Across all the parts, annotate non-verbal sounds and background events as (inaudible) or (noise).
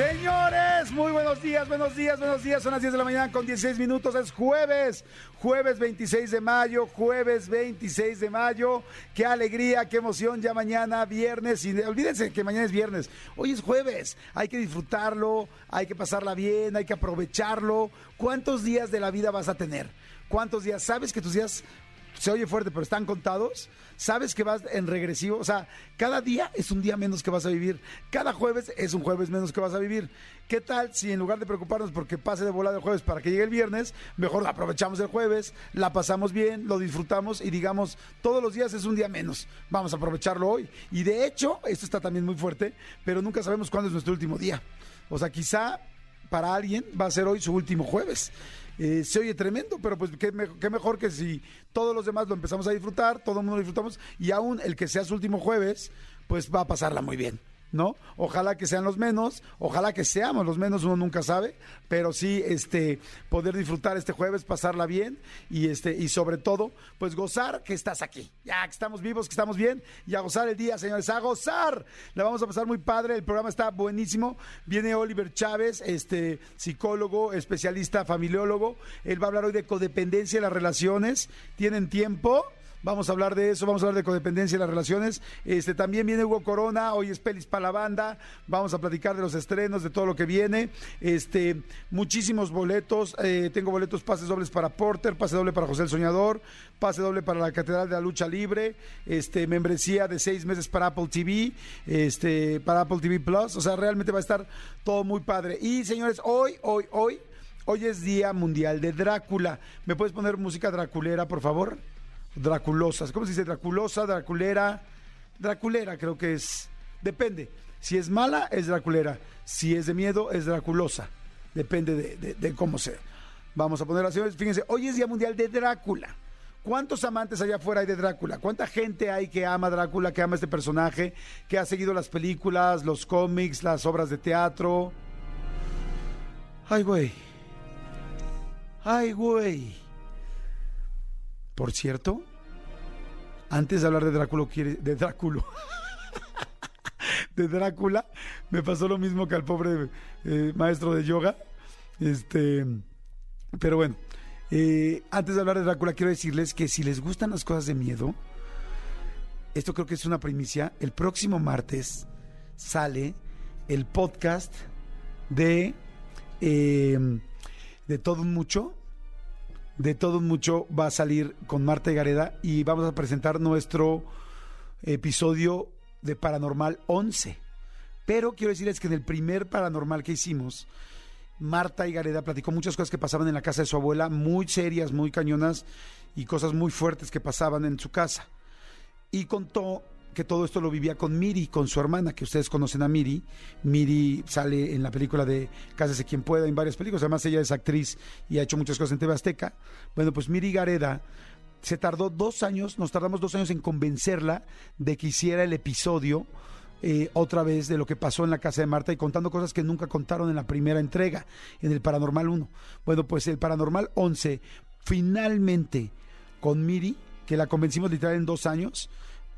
Señores, muy buenos días, buenos días, buenos días. Son las 10 de la mañana con 16 minutos. Es jueves, jueves 26 de mayo, jueves 26 de mayo. Qué alegría, qué emoción. Ya mañana, viernes. Olvídense que mañana es viernes. Hoy es jueves. Hay que disfrutarlo, hay que pasarla bien, hay que aprovecharlo. ¿Cuántos días de la vida vas a tener? ¿Cuántos días? ¿Sabes que tus días se oye fuerte, pero están contados. Sabes que vas en regresivo. O sea, cada día es un día menos que vas a vivir. Cada jueves es un jueves menos que vas a vivir. ¿Qué tal si en lugar de preocuparnos porque pase de volada el jueves para que llegue el viernes, mejor aprovechamos el jueves, la pasamos bien, lo disfrutamos y digamos, todos los días es un día menos. Vamos a aprovecharlo hoy. Y de hecho, esto está también muy fuerte, pero nunca sabemos cuándo es nuestro último día. O sea, quizá para alguien va a ser hoy su último jueves. Eh, se oye tremendo, pero pues qué, qué mejor que si todos los demás lo empezamos a disfrutar, todo el mundo lo disfrutamos, y aún el que sea su último jueves, pues va a pasarla muy bien. ¿No? Ojalá que sean los menos, ojalá que seamos los menos, uno nunca sabe, pero sí este poder disfrutar este jueves, pasarla bien y este y sobre todo, pues gozar que estás aquí. Ya que estamos vivos, que estamos bien y a gozar el día, señores, a gozar. La vamos a pasar muy padre, el programa está buenísimo. Viene Oliver Chávez, este psicólogo, especialista familiólogo. Él va a hablar hoy de codependencia en las relaciones. ¿Tienen tiempo? Vamos a hablar de eso, vamos a hablar de codependencia en las relaciones. Este también viene Hugo Corona, hoy es Pelis para la banda. Vamos a platicar de los estrenos, de todo lo que viene. Este, muchísimos boletos. eh, tengo boletos, pases dobles para Porter, pase doble para José el Soñador, pase doble para la Catedral de la Lucha Libre, este, membresía de seis meses para Apple TV, este, para Apple TV Plus. O sea, realmente va a estar todo muy padre. Y señores, hoy, hoy, hoy, hoy es Día Mundial de Drácula. ¿Me puedes poner música draculera, por favor? Draculosas. ¿Cómo se dice? Draculosa, draculera. Draculera creo que es. Depende. Si es mala, es draculera. Si es de miedo, es draculosa. Depende de, cómo sea. Vamos a poner así. Fíjense, hoy es Día Mundial de Drácula. ¿Cuántos amantes allá afuera hay de Drácula? ¿Cuánta gente hay que ama a Drácula, que ama este personaje, que ha seguido las películas, los cómics, las obras de teatro? Ay, güey. Ay, güey. Por cierto, antes de hablar de Drácula, de Drácula, (laughs) de Drácula, me pasó lo mismo que al pobre eh, maestro de yoga. Este, pero bueno, eh, antes de hablar de Drácula, quiero decirles que si les gustan las cosas de miedo, esto creo que es una primicia. El próximo martes sale el podcast de eh, de todo mucho de todo mucho va a salir con Marta y Gareda y vamos a presentar nuestro episodio de Paranormal 11. Pero quiero decirles que en el primer Paranormal que hicimos, Marta y Gareda platicó muchas cosas que pasaban en la casa de su abuela, muy serias, muy cañonas y cosas muy fuertes que pasaban en su casa. Y contó que todo esto lo vivía con Miri, con su hermana, que ustedes conocen a Miri. Miri sale en la película de Cásese quien pueda, en varias películas. Además, ella es actriz y ha hecho muchas cosas en TV Azteca. Bueno, pues Miri Gareda se tardó dos años, nos tardamos dos años en convencerla de que hiciera el episodio eh, otra vez de lo que pasó en la casa de Marta y contando cosas que nunca contaron en la primera entrega, en el Paranormal 1. Bueno, pues el Paranormal 11, finalmente con Miri, que la convencimos literal en dos años,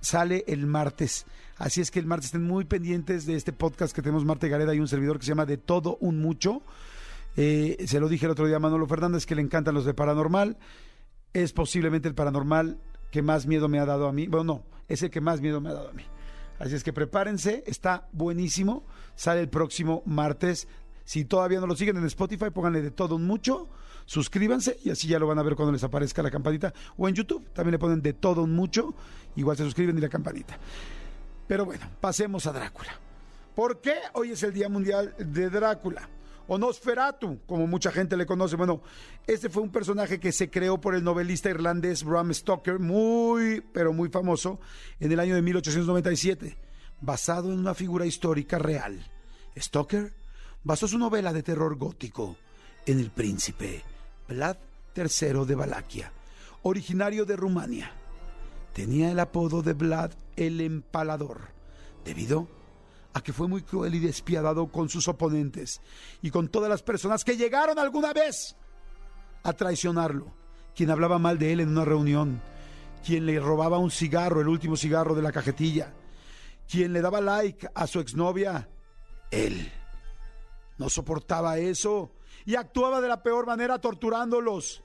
sale el martes. Así es que el martes estén muy pendientes de este podcast que tenemos Marta y Gareda y un servidor que se llama De Todo Un Mucho. Eh, se lo dije el otro día a Manolo Fernández que le encantan los de paranormal. Es posiblemente el paranormal que más miedo me ha dado a mí. Bueno, no, es el que más miedo me ha dado a mí. Así es que prepárense, está buenísimo. Sale el próximo martes. Si todavía no lo siguen en Spotify, pónganle de todo un mucho, suscríbanse y así ya lo van a ver cuando les aparezca la campanita. O en YouTube también le ponen de todo mucho, igual se suscriben y la campanita. Pero bueno, pasemos a Drácula. ¿Por qué hoy es el Día Mundial de Drácula? O Nosferatu, como mucha gente le conoce. Bueno, este fue un personaje que se creó por el novelista irlandés Bram Stoker, muy, pero muy famoso, en el año de 1897, basado en una figura histórica real. Stoker basó su novela de terror gótico en el príncipe Vlad III de Valaquia, originario de Rumania. Tenía el apodo de Vlad el Empalador, debido a que fue muy cruel y despiadado con sus oponentes y con todas las personas que llegaron alguna vez a traicionarlo, quien hablaba mal de él en una reunión, quien le robaba un cigarro, el último cigarro de la cajetilla, quien le daba like a su exnovia, él no soportaba eso y actuaba de la peor manera torturándolos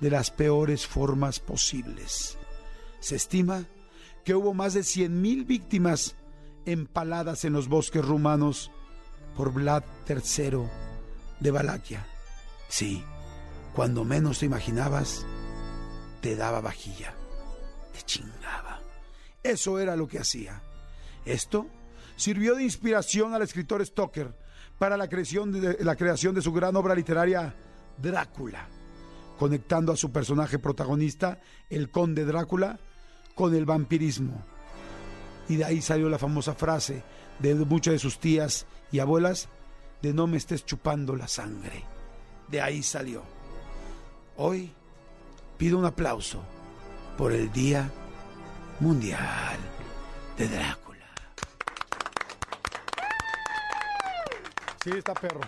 de las peores formas posibles. Se estima que hubo más de 100.000 víctimas empaladas en los bosques rumanos por Vlad III de Valaquia. Sí, cuando menos te imaginabas, te daba vajilla, te chingaba. Eso era lo que hacía. Esto sirvió de inspiración al escritor Stoker para la creación de, la creación de su gran obra literaria Drácula, conectando a su personaje protagonista, el conde Drácula, con el vampirismo. Y de ahí salió la famosa frase de muchas de sus tías y abuelas de no me estés chupando la sangre. De ahí salió. Hoy pido un aplauso por el Día Mundial de Drácula. Sí, está perro.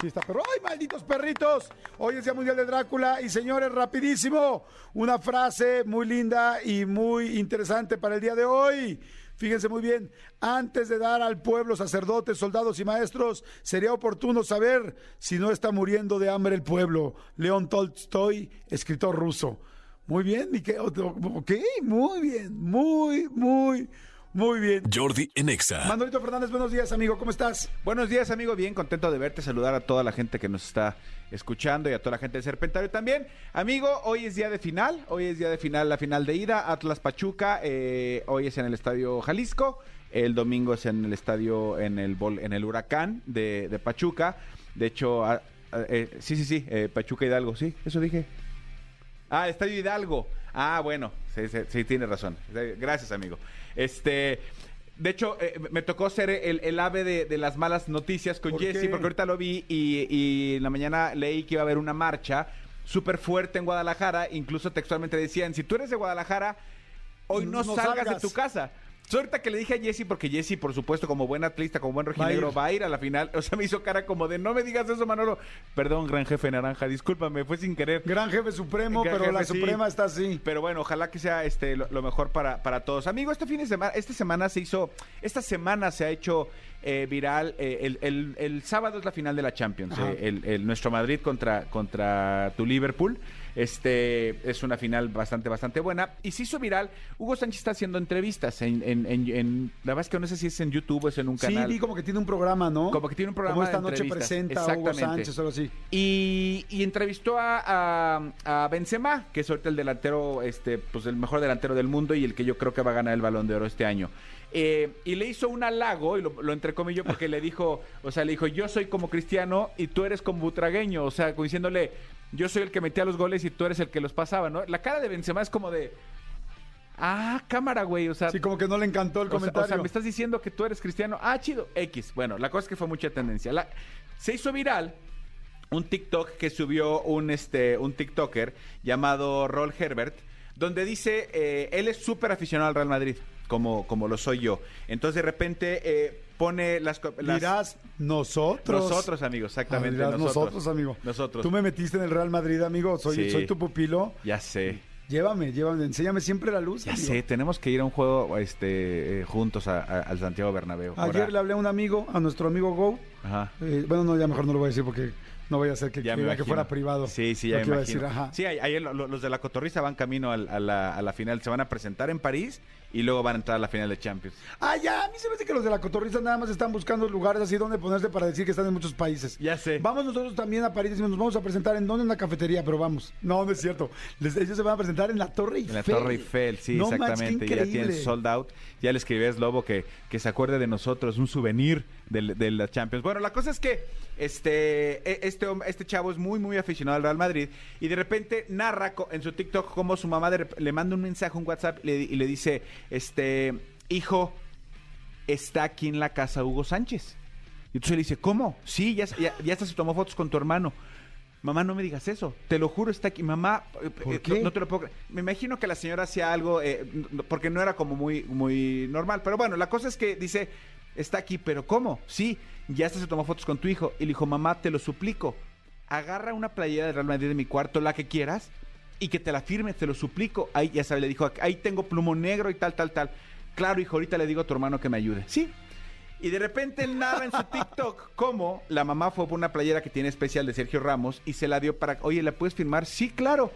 Sí, está perro. ¡Ay, malditos perritos! Hoy es Día Mundial de Drácula. Y señores, rapidísimo, una frase muy linda y muy interesante para el día de hoy. Fíjense muy bien, antes de dar al pueblo sacerdotes, soldados y maestros, sería oportuno saber si no está muriendo de hambre el pueblo. León Tolstoy, escritor ruso. Muy bien, Miquel. Ok, muy bien, muy, muy, muy bien. Jordi Enexa. Manolito Fernández, buenos días, amigo. ¿Cómo estás? Buenos días, amigo. Bien contento de verte, saludar a toda la gente que nos está escuchando y a toda la gente de Serpentario también. Amigo, hoy es día de final. Hoy es día de final, la final de ida. Atlas Pachuca. eh, hoy es en el Estadio Jalisco. El domingo es en el estadio, en el, en el Huracán de, de Pachuca. De hecho, ah, ah, eh, sí, sí, sí, eh, Pachuca Hidalgo, sí, eso dije. Ah, el Estadio Hidalgo. Ah, bueno, sí, sí, sí, tiene razón. Gracias, amigo. Este, de hecho, eh, me tocó ser el, el ave de, de las malas noticias con ¿Por Jesse, qué? porque ahorita lo vi y, y en la mañana leí que iba a haber una marcha súper fuerte en Guadalajara. Incluso textualmente decían, si tú eres de Guadalajara, hoy no, No salgas, salgas. de tu casa. Entonces, ahorita que le dije a Jesse, porque Jesse, por supuesto, como buen atlista, como buen rojinegro, va a ir a la final. (laughs) O sea, me hizo cara como de, no me digas eso, Manolo. Perdón, gran jefe naranja, discúlpame, fue sin querer. Gran jefe supremo, Gran pero la sí. suprema está así. Pero bueno, ojalá que sea este lo, lo mejor para, para todos. Amigo, este fin de semana, esta semana se hizo, esta semana se ha hecho eh, viral. eh, el, el- el sábado es la final de la Champions. Eh, el, el- nuestro Madrid contra, contra tu Liverpool. Este es una final bastante, bastante buena. Y se hizo viral. Hugo Sánchez está haciendo entrevistas en, en, en- en- la verdad es que no sé si es en YouTube o es en un Sí, canal. vi como que tiene un programa, ¿no? Como que tiene un programa Como esta de noche presenta a Hugo. Sánchez, algo así. Y, y entrevistó a, a, a Benzema, que es ahorita el delantero, este, pues el mejor delantero del mundo y el que yo creo que va a ganar el Balón de Oro este año. Eh, y le hizo un halago, y lo, lo entrecomillo porque le dijo, o sea, le dijo, yo soy como cristiano y tú eres como butragueño, o sea, diciéndole, yo soy el que metía los goles y tú eres el que los pasaba, ¿no? La cara de Benzema es como de, ah, cámara, güey, o sea... Sí, como que no le encantó el O sea- comentario. O sea, me estás diciendo que tú eres cristiano. Ah, chido. X. Bueno, la cosa es que fue mucha tendencia. La- se hizo viral un TikTok que subió un, este, un TikToker llamado Roll Herbert, donde dice, eh, él es súper aficionado al Real Madrid, como, como lo soy yo. Entonces de repente eh, pone las... las- Dirás, nosotros. Nosotros, amigos, exactamente. Ah, dirás, nosotros. nosotros, amigo. Nosotros. Tú me metiste en el Real Madrid, amigo. Soy, Sí. soy tu pupilo. Ya sé. Llévame, llévame, enséñame siempre la luz. Ya amigo. sé, tenemos que ir a un juego este, eh, juntos a- a- al Santiago Bernabéu. Ayer Ahora- le hablé a un amigo, a nuestro amigo Go. Ajá. Eh, bueno, no, ya mejor no lo voy a decir porque no vaya a ser que, Ya me que, fuera privado. Sí, sí, ya me imagino. decir, ajá. Sí, ayer lo- lo- los de la Cotorrisa van camino a, la, a la final. Se van a presentar en París y luego van a entrar a la final de Champions. Ah, ya, a mí se me hace que los de la cotorriza nada más están buscando lugares así donde ponerse para decir que están en muchos países. Ya sé. Vamos nosotros también a París y nos vamos a presentar en donde en la cafetería, pero vamos. No, no es cierto. Les- ellos se van a presentar en la Torre Eiffel. En la Torre Eiffel, sí, No manches, qué exactamente. ya tienen sold out. Ya le escribí a Slobo que, que se acuerde de nosotros, un souvenir del- de, la Champions. Bueno, la cosa es que este, e- este, este chavo es muy, muy aficionado al Real Madrid y de repente narra en su TikTok cómo su mamá de le manda un mensaje, un WhatsApp le- y le dice, este, hijo, está aquí en la casa Hugo Sánchez. Y entonces le dice, ¿cómo? Sí, ya, ya, ya hasta se tomó fotos con tu hermano. mamá, no me digas eso, te lo juro, está aquí, mamá, eh, ¿Por eh? No, no te lo puedo creer. Me imagino que la señora hacía algo, eh, porque no era como muy, muy normal, pero bueno, la cosa es que dice, está aquí, pero ¿cómo? Sí, ya hasta se tomó fotos con tu hijo, y le dijo, mamá, te lo suplico, agarra una playera de Real Madrid de mi cuarto, la que quieras, y que te la firme, te lo suplico. Ahí, ya sabes, le dijo, ahí tengo plumón negro y tal, tal, tal. Claro, hijo, ahorita le digo a tu hermano que me ayude. Sí. Y de repente narra en su TikTok (laughs) cómo la mamá fue por una playera que tiene especial de Sergio Ramos y se la dio para, oye, ¿la puedes firmar? Sí, claro.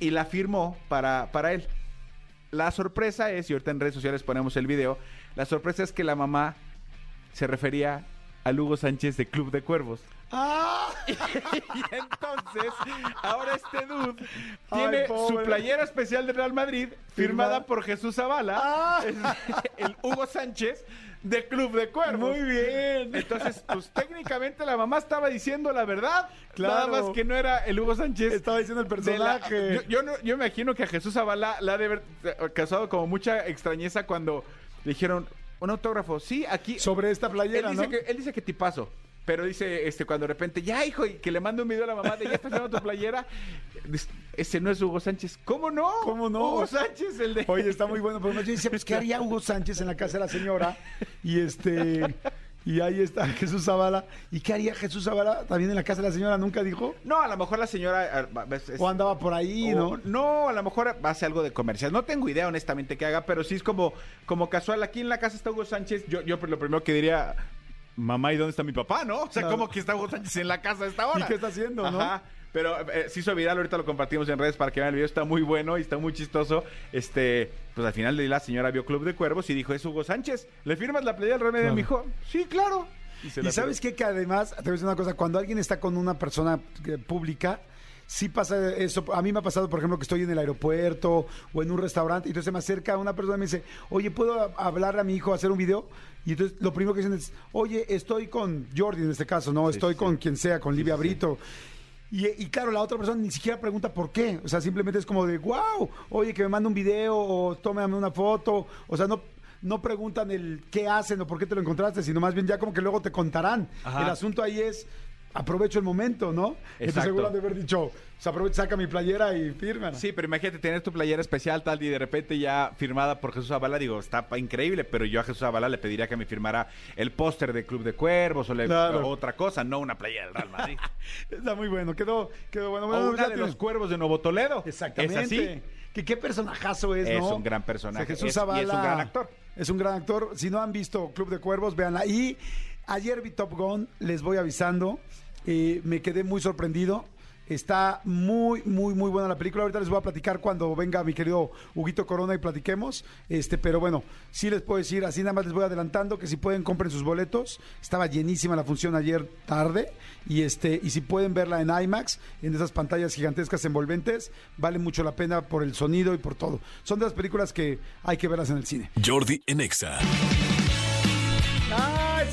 Y la firmó para, para él. La sorpresa es, y ahorita en redes sociales ponemos el video, la sorpresa es que la mamá se refería al Hugo Sánchez de Club de Cuervos. ¡Ah! (laughs) Y entonces, ahora este dude tiene su playera especial de Real Madrid firmada por Jesús Zavala, Ah. (laughs) el Hugo Sánchez de Club de Cuervos. Muy bien. Entonces, pues técnicamente la mamá estaba diciendo la verdad. Claro. Nada más que no era el Hugo Sánchez. Estaba diciendo el la- personaje. yo, yo no, yo me imagino que a Jesús Zavala la ha de haber eh, causado como mucha extrañeza cuando le dijeron un autógrafo. Sí, aquí. Sobre esta playera, él dice ¿no? que él dice que tipazo. Pero dice, este, cuando de repente, ya, hijo, y que le mande un video a la mamá de ya estás firmando tu playera. Dice, Ese no es Hugo Sánchez. ¿Cómo no? ¿Cómo no? Hugo Sánchez, el de. Oye, está muy bueno. Pero yo decía, pues, ¿qué haría Hugo Sánchez en la casa de la señora? Y este. Y ahí está (laughs) Jesús Zavala. ¿Y qué haría Jesús Zavala también en la casa de la señora? ¿Nunca dijo? No, a lo mejor la señora. es- es- O andaba por ahí, o- ¿no? No, a lo mejor hace algo de comercial. No tengo idea, honestamente, que haga, pero sí es como, como casual. Aquí en la casa está Hugo Sánchez. Yo, yo lo primero que diría, mamá, ¿y dónde está mi papá, no? O sea, Claro. como que está Hugo Sánchez en la casa a esta (laughs) hora. ¿Y qué está haciendo, no? Ajá. Pero eh, se hizo viral, ahorita lo compartimos en redes para que vean el video, está muy bueno y está muy chistoso. Este, pues al final de la señora vio Club de Cuervos y dijo, es Hugo Sánchez, ¿le firmas la playa del René de Claro. mi hijo? Sí, claro. se Y sabes qué? que además, te voy a decir una cosa, cuando alguien está con una persona eh, pública, sí pasa eso. A mí me ha pasado, por ejemplo, que estoy en el aeropuerto o en un restaurante y entonces se me acerca una persona y me dice, oye, ¿puedo hablarle a mi hijo, hacer un video? Y entonces lo primero que dicen es, oye, estoy con Jordi en este caso, ¿no? Sí, estoy sí. con quien sea, con Livia Brito. Y, y claro, la otra persona ni siquiera pregunta por qué. O sea, simplemente es como de, wow, oye, que me mande un video o tómame una foto. O sea, no, no preguntan el qué hacen o por qué te lo encontraste, sino más bien ya como que luego te contarán. Ajá. El asunto ahí es, aprovecho el momento, ¿no? Exacto. seguro de haber dicho, se aprovecha, saca mi playera y firma. Sí, pero imagínate tener tu playera especial tal y de repente ya firmada por Jesús Zavala, digo, está increíble, pero yo a Jesús Zavala le pediría que me firmara el póster de Club de Cuervos o le- Claro. otra cosa, no una playera del Real Madrid. (laughs) Está muy bueno, quedó, quedó bueno. o una de los Cuervos de Nuevo Toledo. Exactamente. Es así. Que qué personajazo es, Es ¿no? un gran personaje. Jesús Es- y es un gran actor. Es un gran actor. Si no han visto Club de Cuervos, véanla. Y ayer vi Top Gun, les voy avisando. Eh, me quedé muy sorprendido. Está muy, muy, muy buena la película. Ahorita les voy a platicar cuando venga mi querido Huguito Corona y platiquemos. Este, pero bueno, sí les puedo decir, así nada más les voy adelantando que si pueden compren sus boletos. Estaba llenísima la función ayer tarde. Y este, y si pueden verla en IMAX, en esas pantallas gigantescas envolventes, vale mucho la pena por el sonido y por todo. Son de las películas que hay que verlas en el cine. Jordi en Exa. Ay,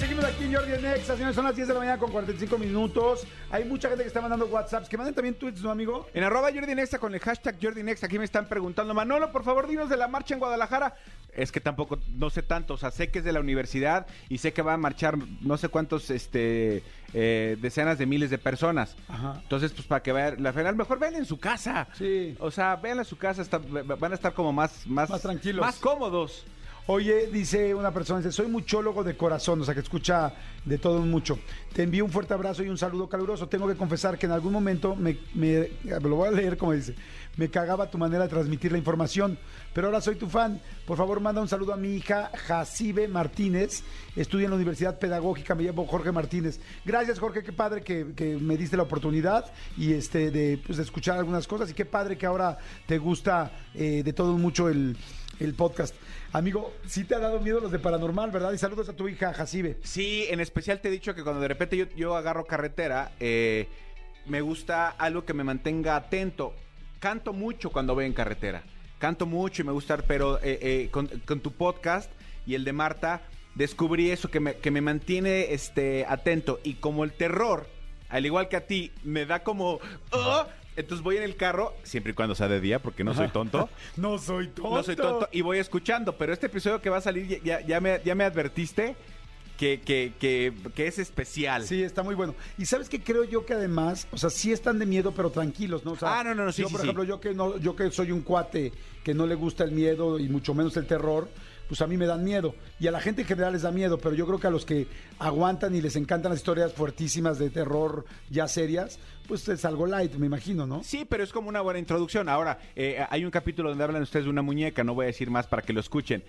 seguimos aquí en Jordi en Exa, señores, son las 10 de la mañana con 45 minutos. Hay mucha gente que está mandando WhatsApps, que manden también tweets, ¿no, amigo? En arroba Jordi Nexa con el hashtag Jordi Nexa, aquí me están preguntando, Manolo, por favor, dinos de la marcha en Guadalajara. Es que tampoco, no sé tanto, o sea, sé que es de la universidad y sé que va a marchar no sé cuántos, este, eh, decenas de miles de personas. Ajá. Entonces, pues para que vean la final, mejor ven en su casa. Sí. O sea, vean en su casa, está- van a estar como más, más, Más tranquilos. Más cómodos. Oye, dice una persona, dice, soy muchólogo de corazón, o sea, que escucha de todo mucho. Te envío un fuerte abrazo y un saludo caluroso. Tengo que confesar que en algún momento, me, me- lo voy a leer como dice, me cagaba tu manera de transmitir la información, pero ahora soy tu fan. Por favor, manda un saludo a mi hija Jacibe Martínez, estudia en la Universidad Pedagógica, me llamo Jorge Martínez. Gracias, Jorge, qué padre que, me diste la oportunidad y este de, pues, de escuchar algunas cosas y qué padre que ahora te gusta eh, de todo mucho el podcast. Amigo, sí te ha dado miedo los de paranormal, ¿verdad? Y saludos a tu hija Jacibe. Sí, en especial te he dicho que cuando de repente yo, agarro carretera, eh, me gusta algo que me mantenga atento. Canto mucho cuando voy en carretera. Canto mucho y me gusta, pero eh, eh, con, tu podcast y el de Marta, descubrí eso que me, que me mantiene este, atento. Y como el terror, al igual que a ti, me da como... "Ah", entonces voy en el carro, siempre y cuando sea de día, porque no soy tonto. (laughs) No soy tonto. No soy tonto y voy escuchando, pero este episodio que va a salir ya, me, ya me advertiste que, que, que, que es especial. Sí, está muy bueno. Y sabes que creo yo que además, o sea, sí están de miedo, pero tranquilos, ¿no? O sea, Ah, no, no, no, sí, Yo, sí, por sí. ejemplo, yo que no, yo que soy un cuate que no le gusta el miedo y mucho menos el terror, pues a mí me dan miedo. Y a la gente en general les da miedo, pero yo creo que a los que aguantan y les encantan las historias fuertísimas de terror ya serias, pues es algo light, me imagino, ¿no? Sí, pero es como una buena introducción. Ahora, eh, hay un capítulo donde hablan ustedes de una muñeca, no voy a decir más para que lo escuchen.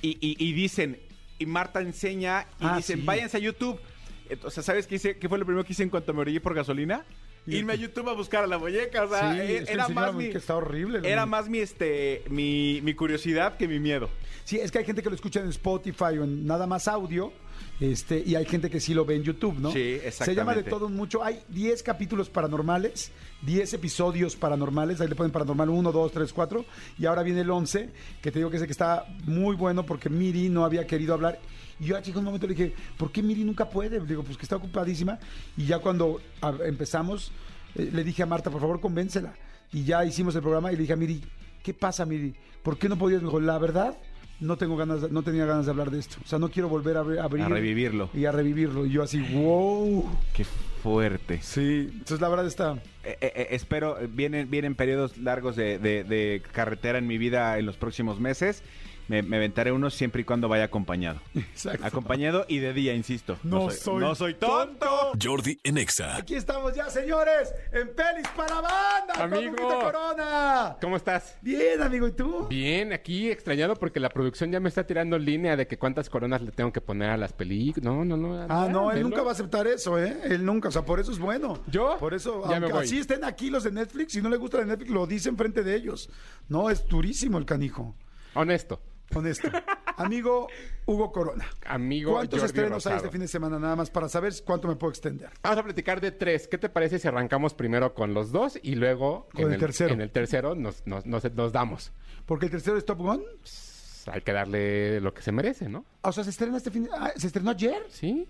Y, y- y dicen, y Marta enseña, y Ah, dicen, sí. váyanse a YouTube. Entonces, ¿sabes qué, hice, qué fue lo primero que hice en cuanto me orillé por gasolina? Irme a YouTube a buscar a la muñeca. O sea, Sí, e- es que era más mi... que está horrible Era muñeca. más mi, este, mi, mi curiosidad que mi miedo. Sí, es que hay gente que lo escucha en Spotify o en nada más audio. Este, y hay gente que sí lo ve en YouTube, ¿no? Sí, Se llama de exactamente. todo mucho. Hay 10 capítulos paranormales, 10 episodios paranormales. Ahí le ponen paranormal 1, 2, 3, 4. Y ahora viene el 11, que te digo que sé que está muy bueno porque Miri no había querido hablar. Y yo a chico un momento le dije, ¿por qué Miri nunca puede? Le digo, pues que está ocupadísima. Y ya cuando empezamos, eh, le dije a Marta, por favor, convéncela. Y ya hicimos el programa y le dije a Miri, ¿qué pasa, Miri? ¿Por qué no podías? Me dijo, la verdad, no tengo ganas, no tenía ganas de hablar de esto. O sea, no quiero volver a abrir. A revivirlo. Y a revivirlo. Y yo así, wow. Qué fuerte. Sí, entonces la verdad está... Eh, eh, eh, espero, eh, vienen, vienen periodos largos de, de- de carretera en mi vida en los próximos meses. Me, me aventaré uno siempre y cuando vaya acompañado. (laughs) Exacto. Acompañado y de día, insisto. No soy no soy tonto. Jordi en Exa. Aquí estamos ya, señores, en Pelis para Banda. con Amigo. Lupita Corona. ¿Cómo estás? Bien, amigo, ¿y tú? Bien, aquí extrañado porque la producción ya me está tirando línea de que cuántas coronas le tengo que poner a las películas. No, no, no. Ah, no, él nunca va a aceptar eso, ¿eh? Él nunca, o sea, por eso es bueno. ¿Yo? Por eso, Ya me aunque voy. así estén aquí los de Netflix, si no le gusta de Netflix, lo dice enfrente de ellos. No, es durísimo el canijo, Honesto. Honesto. amigo Hugo Corona. Amigo ¿Cuántos Jordi estrenos hay este fin de semana nada más para saber cuánto me puedo extender? Vamos a platicar de tres. ¿Qué te parece si arrancamos primero con los dos y luego Con en el tercero. En el tercero nos, nos, nos, nos damos. Porque el tercero es Top Gun. Pues, hay que darle lo que se merece, ¿no? O sea, se estrena este fin ah, ¿Se estrenó ayer? Sí.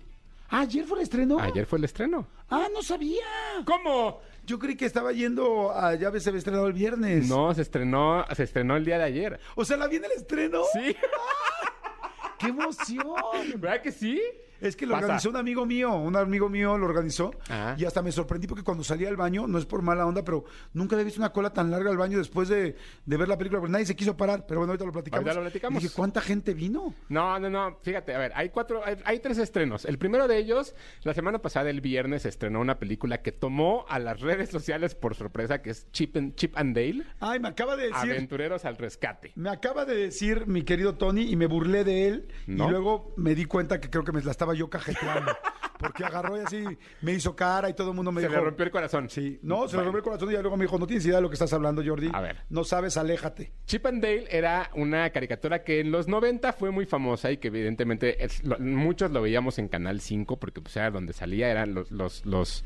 Ah, ¿Ayer fue el estreno? Ayer fue el estreno. Ah, no sabía. ¿Cómo? Yo creí que estaba yendo a... Ya se había estrenado el viernes. No, se estrenó, se estrenó el día de ayer. O sea, ¿la vi en el estreno? Sí. ¡Qué emoción! ¿Verdad que sí? Es que lo Pasa. organizó un amigo mío, un amigo mío lo organizó y hasta me sorprendí porque cuando salí al baño, no es por mala onda, pero nunca había visto una cola tan larga al baño después de, de ver la película, porque nadie se quiso parar, pero bueno, ahorita lo platicamos. Ahorita lo platicamos. Y dije, ¿cuánta gente vino? No, no, no. Fíjate, a ver, hay cuatro, hay, hay tres estrenos. El primero de ellos, la semana pasada, el viernes, estrenó una película que tomó a las redes sociales por sorpresa, que es Chip and, Chip and Dale, Ay, me acaba de decir, Aventureros al Rescate. me acaba de decir mi querido Tony y me burlé de él ¿No? y luego me di cuenta que creo que me la estaba yo cajeteando, porque agarró y así me hizo cara y todo el mundo me Se dijo... le rompió el corazón. Sí, no, se le rompió el corazón y ya luego me dijo, no tienes idea de lo que estás hablando, Jordi. A ver. No sabes, aléjate. Chip and Dale era una caricatura que en los 90 fue muy famosa y que evidentemente es- lo- muchos lo veíamos en Canal 5 porque pues era donde salía, eran los, los, los-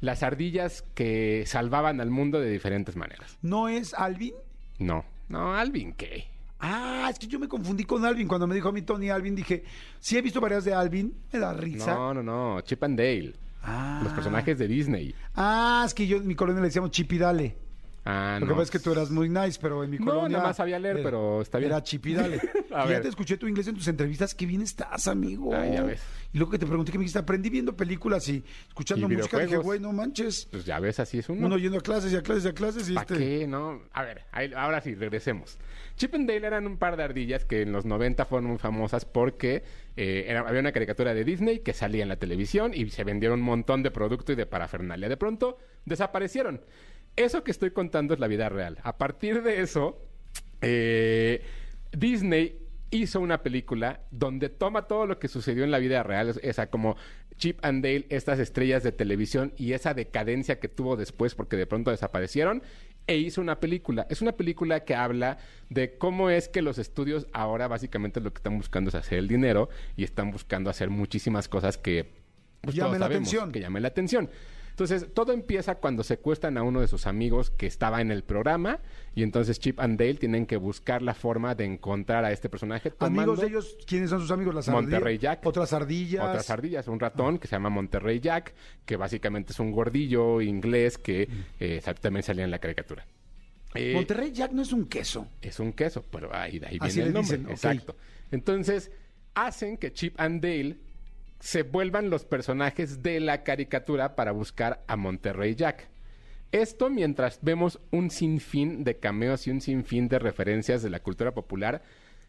las ardillas que salvaban al mundo de diferentes maneras. ¿No es Alvin? No, no, Alvin, ¿qué? Ah, es que yo me confundí con Alvin. Cuando me dijo a mí Tony Alvin, dije, sí he visto varias de Alvin, me da risa. No, no, no, Chip and Dale. Ah. Los personajes de Disney. Ah, es que yo mi colonia le decíamos Chipidale. Ah, Lo no. que pasa es que tú eras muy nice, pero en mi No, colonia... nada más sabía leer, era- pero está bien. Era Chipidale. (laughs) A y ya ver. te escuché tu inglés en tus entrevistas. Qué bien estás, amigo. Ya ves. Y luego que te pregunté que me dijiste, aprendí viendo películas y escuchando Y música. Dije, videojuegos. güey, no manches. Pues ya ves, así es uno. Uno yendo a clases y a clases y a clases y ¿Para este... qué? No. A ver, ahí- ahora sí, regresemos. Chip and Dale eran un par de ardillas que en los 90 fueron muy famosas porque eh, era- había una caricatura de Disney que salía en la televisión y se vendieron un montón de producto y de parafernalia. De pronto desaparecieron. Eso que estoy contando es la vida real. A partir de eso, eh, Disney hizo una película donde toma todo lo que sucedió en la vida real, es- esa como Chip and Dale, estas estrellas de televisión y esa decadencia que tuvo después porque de pronto desaparecieron, e hizo una película. Es una película que habla de cómo es que los estudios ahora básicamente lo que están buscando es hacer el dinero y están buscando hacer muchísimas cosas que pues, Llamen la sabemos, atención. que llamen la atención. Entonces, todo empieza cuando secuestran a uno de sus amigos que estaba en el programa y entonces Chip and Dale tienen que buscar la forma de encontrar a este personaje tomando Amigos de ellos, ¿quiénes son sus amigos? Las ardillas. Monterrey Jack. Otras ardillas. otras ardillas, un ratón que se llama Monterrey Jack, que básicamente es un gordillo inglés que eh, también salía en la caricatura. Eh, Monterrey Jack no es un queso. es un queso, pero ahí, viene el nombre. dicen. Exacto. Entonces, hacen que Chip and Dale se vuelvan los personajes de la caricatura para buscar a Monterrey Jack. Esto mientras vemos un sinfín de cameos y un sinfín de referencias de la cultura popular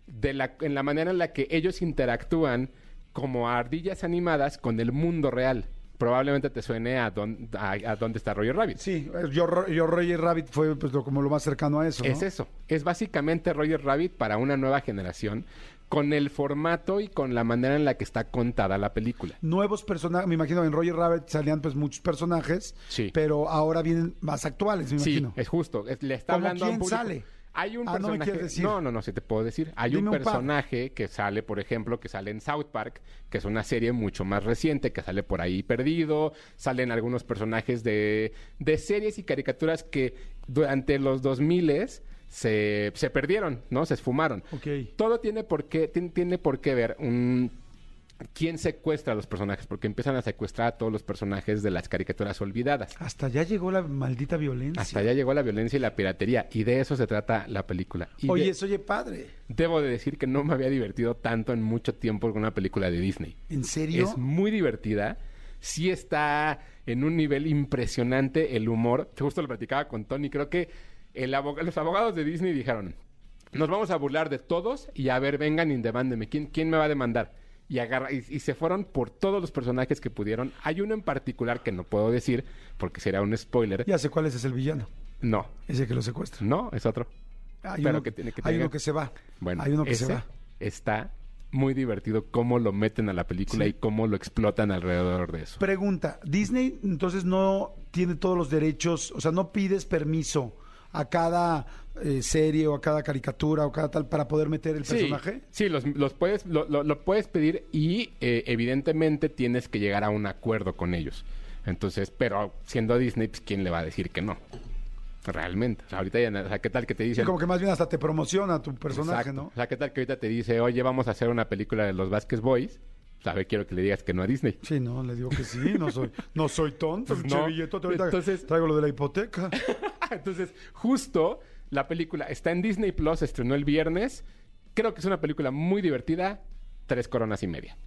de la, en la manera en la que ellos interactúan como ardillas animadas con el mundo real. Probablemente te suene a, dón- a, a dónde está Roger Rabbit. Sí, yo, yo Roger Rabbit fue pues, lo- como lo más cercano a eso. ¿no? Es eso. Es básicamente Roger Rabbit para una nueva generación con el formato y con la manera en la que está contada la película. Nuevos personajes, me imagino en Roger Rabbit salían pues muchos personajes, Sí. pero ahora vienen más actuales, me Sí, imagino. es justo. Es- le está ¿Cómo hablando a un quién público. sale? Hay un Ah, no me personaje. quieres decir. No, no, no, sí te puedo decir. Hay Dime un un personaje que sale, por ejemplo, que sale en South Park, que es una serie mucho más reciente, que sale por ahí perdido. Salen algunos personajes de, de series y caricaturas que durante los 2000 se, se perdieron, ¿no? Se esfumaron. Ok. Todo tiene por qué, tiene, tiene por qué ver un quién secuestra a los personajes, porque empiezan a secuestrar a todos los personajes de las caricaturas olvidadas. Hasta ya llegó la maldita violencia. Hasta allá llegó la violencia y la piratería, y de eso se trata la película. Y Oye, de- eso oye padre. debo de decir que no me había divertido tanto en mucho tiempo con una película de Disney. ¿En serio? Es muy divertida. Sí está en un nivel impresionante el humor. Justo lo platicaba con Tony. Creo que el abog- los abogados de Disney dijeron, nos vamos a burlar de todos y a ver, vengan y demándeme. ¿Quién, quién me va a demandar? Y, agarra, y, y se fueron por todos los personajes que pudieron. Hay uno en particular que no puedo decir porque será un spoiler. Ya sé cuál es, es el villano. No, Ese que lo secuestra. no, es otro. Hay, Pero uno, que tiene que hay uno que se va. Bueno, hay uno que se va. está muy divertido cómo lo meten a la película Sí. y cómo lo explotan alrededor de eso. Pregunta, Disney entonces no tiene todos los derechos, o sea, no pides permiso a cada eh, serie o a cada caricatura o cada tal para poder meter el Sí, personaje. sí, los, los puedes, lo, lo- lo puedes pedir y eh, evidentemente tienes que llegar a un acuerdo con ellos. Entonces, pero siendo Disney, pues, ¿quién le va a decir que no? Realmente. O sea, ahorita ya, o sea, ¿qué tal que te Sí, dicen? como que más bien hasta te promociona tu personaje, Exacto. ¿no? O sea, ¿qué tal que ahorita te dice, oye, vamos a hacer una película de los Vasquez Boys? ¿Sabe? Quiero que le digas que no a Disney. Sí, no, le digo que sí, no soy, no soy tonto, (laughs) Pues no. Entonces- traigo lo de la hipoteca. (laughs) Entonces, justo la película está en Disney Plus, estrenó el viernes. Creo que es una película muy divertida. Tres coronas y media.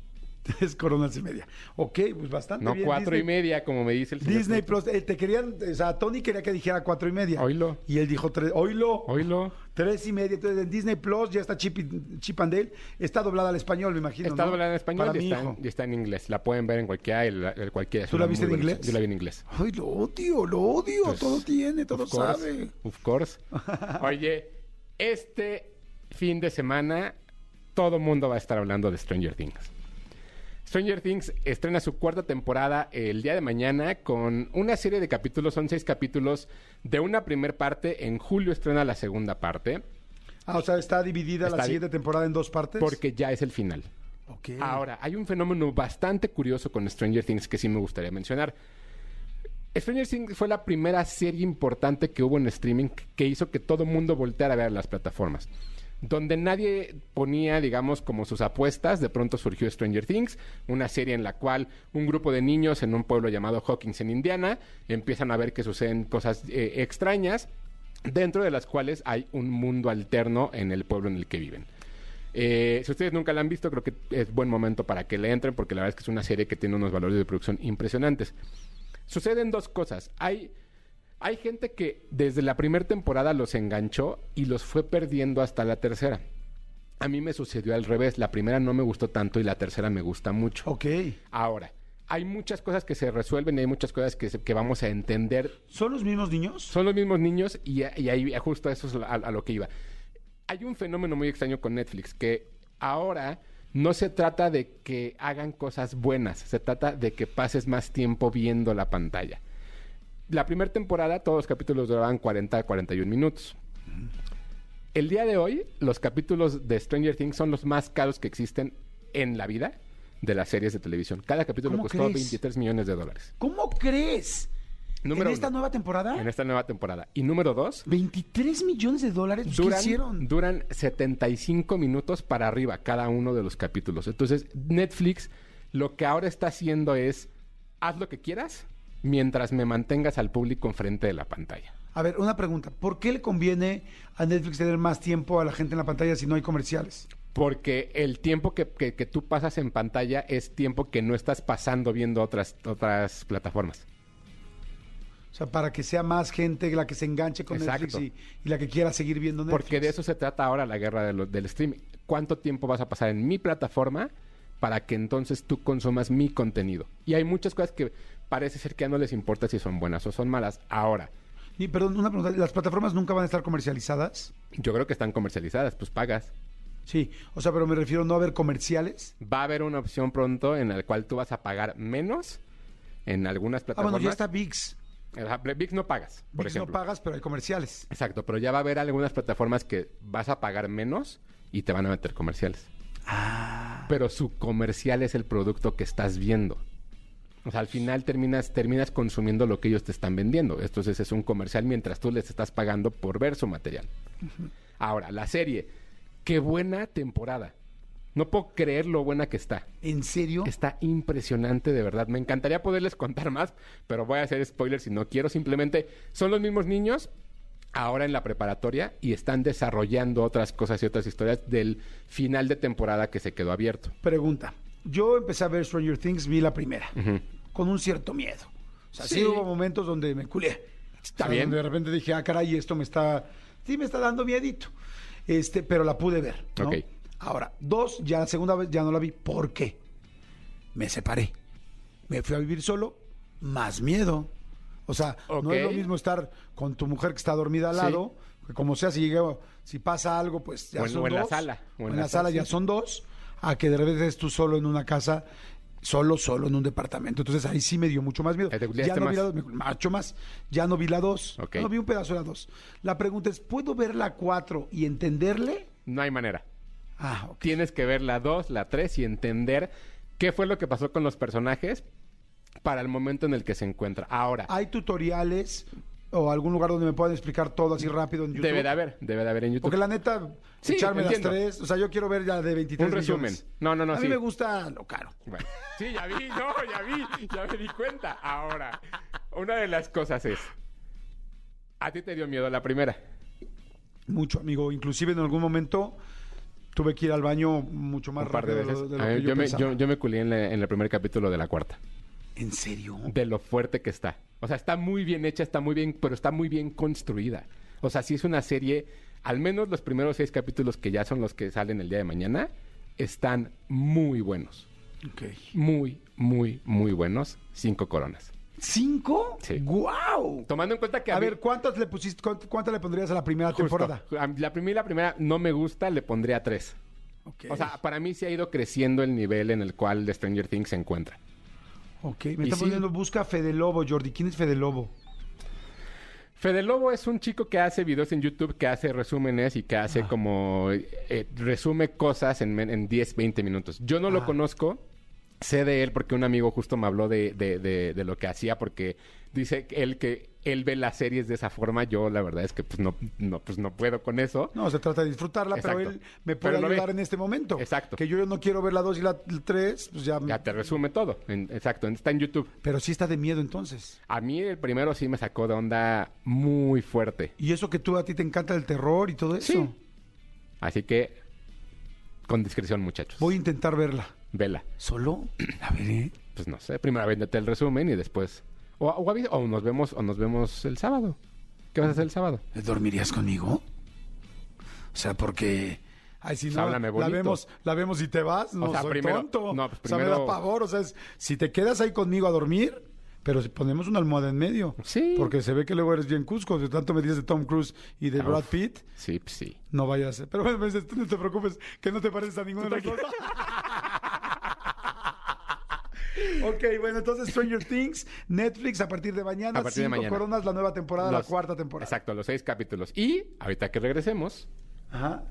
Tres coronas y media. Ok, pues bastante No bien. cuatro Disney, y media, como me dice el señor Disney. Plus, eh, te querían, o sea, Tony quería que dijera cuatro y media. Oílo. Y él dijo tres, oílo. Oílo. Tres y media. Entonces en Disney Plus ya está Chip, y- Chip and Dale. Está doblada al español, me imagino. Está ¿no? doblada en español Para y mi está, hijo. en, y está en inglés. La pueden ver en cualquiera. el- el- cualquiera. ¿Tú la viste en buena inglés? Yo la vi en inglés. Ay, lo odio, lo odio. Pues, todo tiene, todo Of course, sabe. Of course. (laughs) Oye, este fin de semana todo mundo va a estar hablando de Stranger Things. Stranger Things estrena su cuarta temporada el día de mañana con una serie de capítulos, son seis capítulos de una primer parte. En julio estrena la segunda parte Ah, o sea, está dividida Está la siguiente temporada en dos partes. porque ya es el final. Ok. Ahora, hay un fenómeno bastante curioso con Stranger Things que sí me gustaría mencionar. Stranger Things fue la primera serie importante que hubo en streaming que hizo que todo mundo volteara a ver las plataformas. Donde nadie ponía, digamos, como sus apuestas, de pronto surgió Stranger Things, una serie en la cual un grupo de niños en un pueblo llamado Hawkins en Indiana empiezan a ver que suceden cosas eh, extrañas, dentro de las cuales hay un mundo alterno en el pueblo en el que viven. Eh, si ustedes nunca la han visto, creo que es buen momento para que le entren, porque la verdad es que es una serie que tiene unos valores de producción impresionantes. Suceden dos cosas. Hay, hay gente que desde la primera temporada los enganchó y los fue perdiendo hasta la tercera. A mí me sucedió al revés. La primera no me gustó tanto y la tercera me gusta mucho. Ok. Ahora, hay muchas cosas que se resuelven y hay muchas cosas que, se- que vamos a entender ¿Son los mismos niños? son los mismos niños y, y ahí justo eso es a, a lo que iba. Hay un fenómeno muy extraño con Netflix que ahora no se trata de que hagan cosas buenas, se trata de que pases más tiempo viendo la pantalla. La primera temporada todos los capítulos duraban 40 a 41 minutos. El día de hoy, los capítulos de Stranger Things son los más caros que existen en la vida de las series de televisión. Cada capítulo ¿Cómo costó crees? 23 millones de dólares. ¿Cómo crees? Número ¿En esta uno. nueva temporada? En esta nueva temporada. Y número dos, 23 millones de dólares. ¿Qué duran, hicieron? duran 75 minutos para arriba cada uno de los capítulos. Entonces, Netflix lo que ahora está haciendo es, haz lo que quieras mientras me mantengas al público enfrente de la pantalla. A ver, una pregunta. ¿Por qué le conviene a Netflix tener más tiempo a la gente en la pantalla si no hay comerciales? Porque el tiempo que, que- que tú pasas en pantalla es tiempo que no estás pasando viendo otras, otras plataformas. O sea, para que sea más gente la que se enganche con Exacto. Netflix y, y la que quiera seguir viendo Netflix. Porque de eso se trata ahora la guerra de lo- del streaming. ¿Cuánto tiempo vas a pasar en mi plataforma para que entonces tú consumas mi contenido? Y hay muchas cosas que parece ser que ya no les importa si son buenas o son malas. Ahora, Y, perdón, una pregunta. ¿Las plataformas nunca van a estar comercializadas? yo creo que están comercializadas, pues pagas. Sí. O sea, pero me refiero a no haber comerciales. Va a haber una opción pronto en la cual tú vas a pagar menos en algunas Ah, plataformas. bueno, ya está VIX. VIX no pagas, por VIX no pagas, pero hay comerciales. Exacto, pero ya va a haber algunas plataformas que vas a pagar menos y te van a meter comerciales. Ah. Pero su comercial es el producto que estás viendo. O sea, al final terminas, terminas consumiendo lo que ellos te están vendiendo. Entonces es un comercial mientras tú les estás pagando por ver su material. Ahora, la serie. Qué buena temporada. No puedo creer lo buena que está. ¿En serio? Está impresionante, de verdad. Me encantaría poderles contar más, pero voy a hacer spoilers si no quiero. Simplemente son los mismos niños ahora en la preparatoria y están desarrollando otras cosas y otras historias del final de temporada que se quedó abierto. Pregunta. Yo empecé a ver Stranger Things, vi la primera, con un cierto miedo. O sea, sí, Sí. hubo momentos donde me culé. Está O bien. donde de repente dije, ah, caray, esto me está, sí me está dando miedito. Este, pero la pude ver, ¿no? Ok. Ahora, dos, ya la segunda vez ya no la vi. ¿Por qué? Me separé. Me fui a vivir solo, más miedo. O sea, no es lo mismo estar con tu mujer que está dormida al Sí. lado, que como sea, si llega, si pasa algo, pues ya O en- son o en la dos. sala, O en, la sala ya sí. son dos, a que de repente estés tú solo en una casa, solo, solo en un departamento. Entonces ahí sí me dio mucho más miedo. Te Ya no vi la dos, mucho más. Ya no vi la dos. Ok. No vi un pedazo de la dos. La pregunta es, ¿puedo ver la cuatro y entenderle? No hay manera. Ah. Tienes que ver la 2, la 3 y entender qué fue lo que pasó con los personajes para el momento en el que se encuentra. Ahora, ¿Hay tutoriales o algún lugar donde me puedan explicar todo así rápido en YouTube? debe de haber, debe de haber en YouTube. Porque la neta, Sí, echarme entiendo. las tres, o sea, yo quiero ver ya de 23 Un resumen. millones. No, no, no, A mí sí. me gusta lo caro. Bueno, sí, ya vi, no, ya vi, ya me di cuenta. Ahora, una de las cosas es, ¿a ti te dio miedo la primera? Mucho, amigo. Inclusive en algún momento tuve que ir al baño mucho más Un par de rápido veces. de lo, de lo A mí- que yo, yo, me, yo, yo me culé en, la- en el primer capítulo de la cuarta. ¿En serio? De lo fuerte que está. O sea, está muy bien hecha, está muy bien, pero está muy bien construida. O sea, sí es una serie, al menos los primeros seis capítulos que ya son los que salen el día de mañana, están muy buenos. Ok. Muy, muy, muy buenos. Cinco coronas. ¿Cinco? Sí. ¡Guau! Tomando en cuenta que A ver, ¿cuántas le pusiste, cuánt- cuántas le pondrías a la primera Justo. temporada? La primera y la primera no me gusta, le pondría tres. Ok. O sea, para mí sí ha ido creciendo el nivel en el cual The Stranger Things se encuentra. Ok, me está sí. poniendo, busca Fede Lobo, Jordi. ¿Quién es Fede Lobo? Fede Lobo es un chico que hace videos en YouTube, que hace resúmenes y que hace Ah. como... eh, resume cosas en, en 10, 20 minutos. Yo no lo Ah. conozco, sé de él porque un amigo justo me habló de, de- de- de lo que hacía porque dice que él que él ve las series de esa forma. Yo la verdad es que pues no, no, pues no puedo con eso. No, se trata de disfrutarla, pero él me puede Pero ayudar en este momento. Exacto. Que yo no quiero ver la dos y la tres, pues ya... Ya te resume todo. En- exacto, está en YouTube. Pero sí está de miedo entonces. A mí el primero sí me sacó de onda muy fuerte. Y eso que tú a ti te encanta el terror y todo eso. Sí. Así que, con discreción, muchachos. Voy a intentar verla. Vela. ¿Solo? A ver, ¿eh? Pues no sé, primero véndete el resumen y después... O, o nos vemos o nos vemos el sábado. ¿Qué vas a hacer el sábado? ¿Dormirías conmigo? O sea, porque... Ay, si Pues no, háblame la vemos, la vemos y te vas, no O sea, soy primero- tonto. no, pues O sea, me da primero- pavor, o sea, es- si te quedas ahí conmigo a dormir, pero si ponemos una almohada en medio. Sí. Porque se ve que luego eres bien cusco, de tanto me dices de Tom Cruise y de Uf. Brad Pitt, Sí, pues sí. no vaya a ser. Pero bueno, me dices, tú no te preocupes, que no te pareces a ninguno de los dos. (laughs) ok, bueno, entonces Stranger Things, Netflix a partir de mañana, A partir de cinco mañana. coronas, la nueva temporada, Los- la cuarta temporada. Exacto, los seis capítulos. Y ahorita que regresemos... Ajá.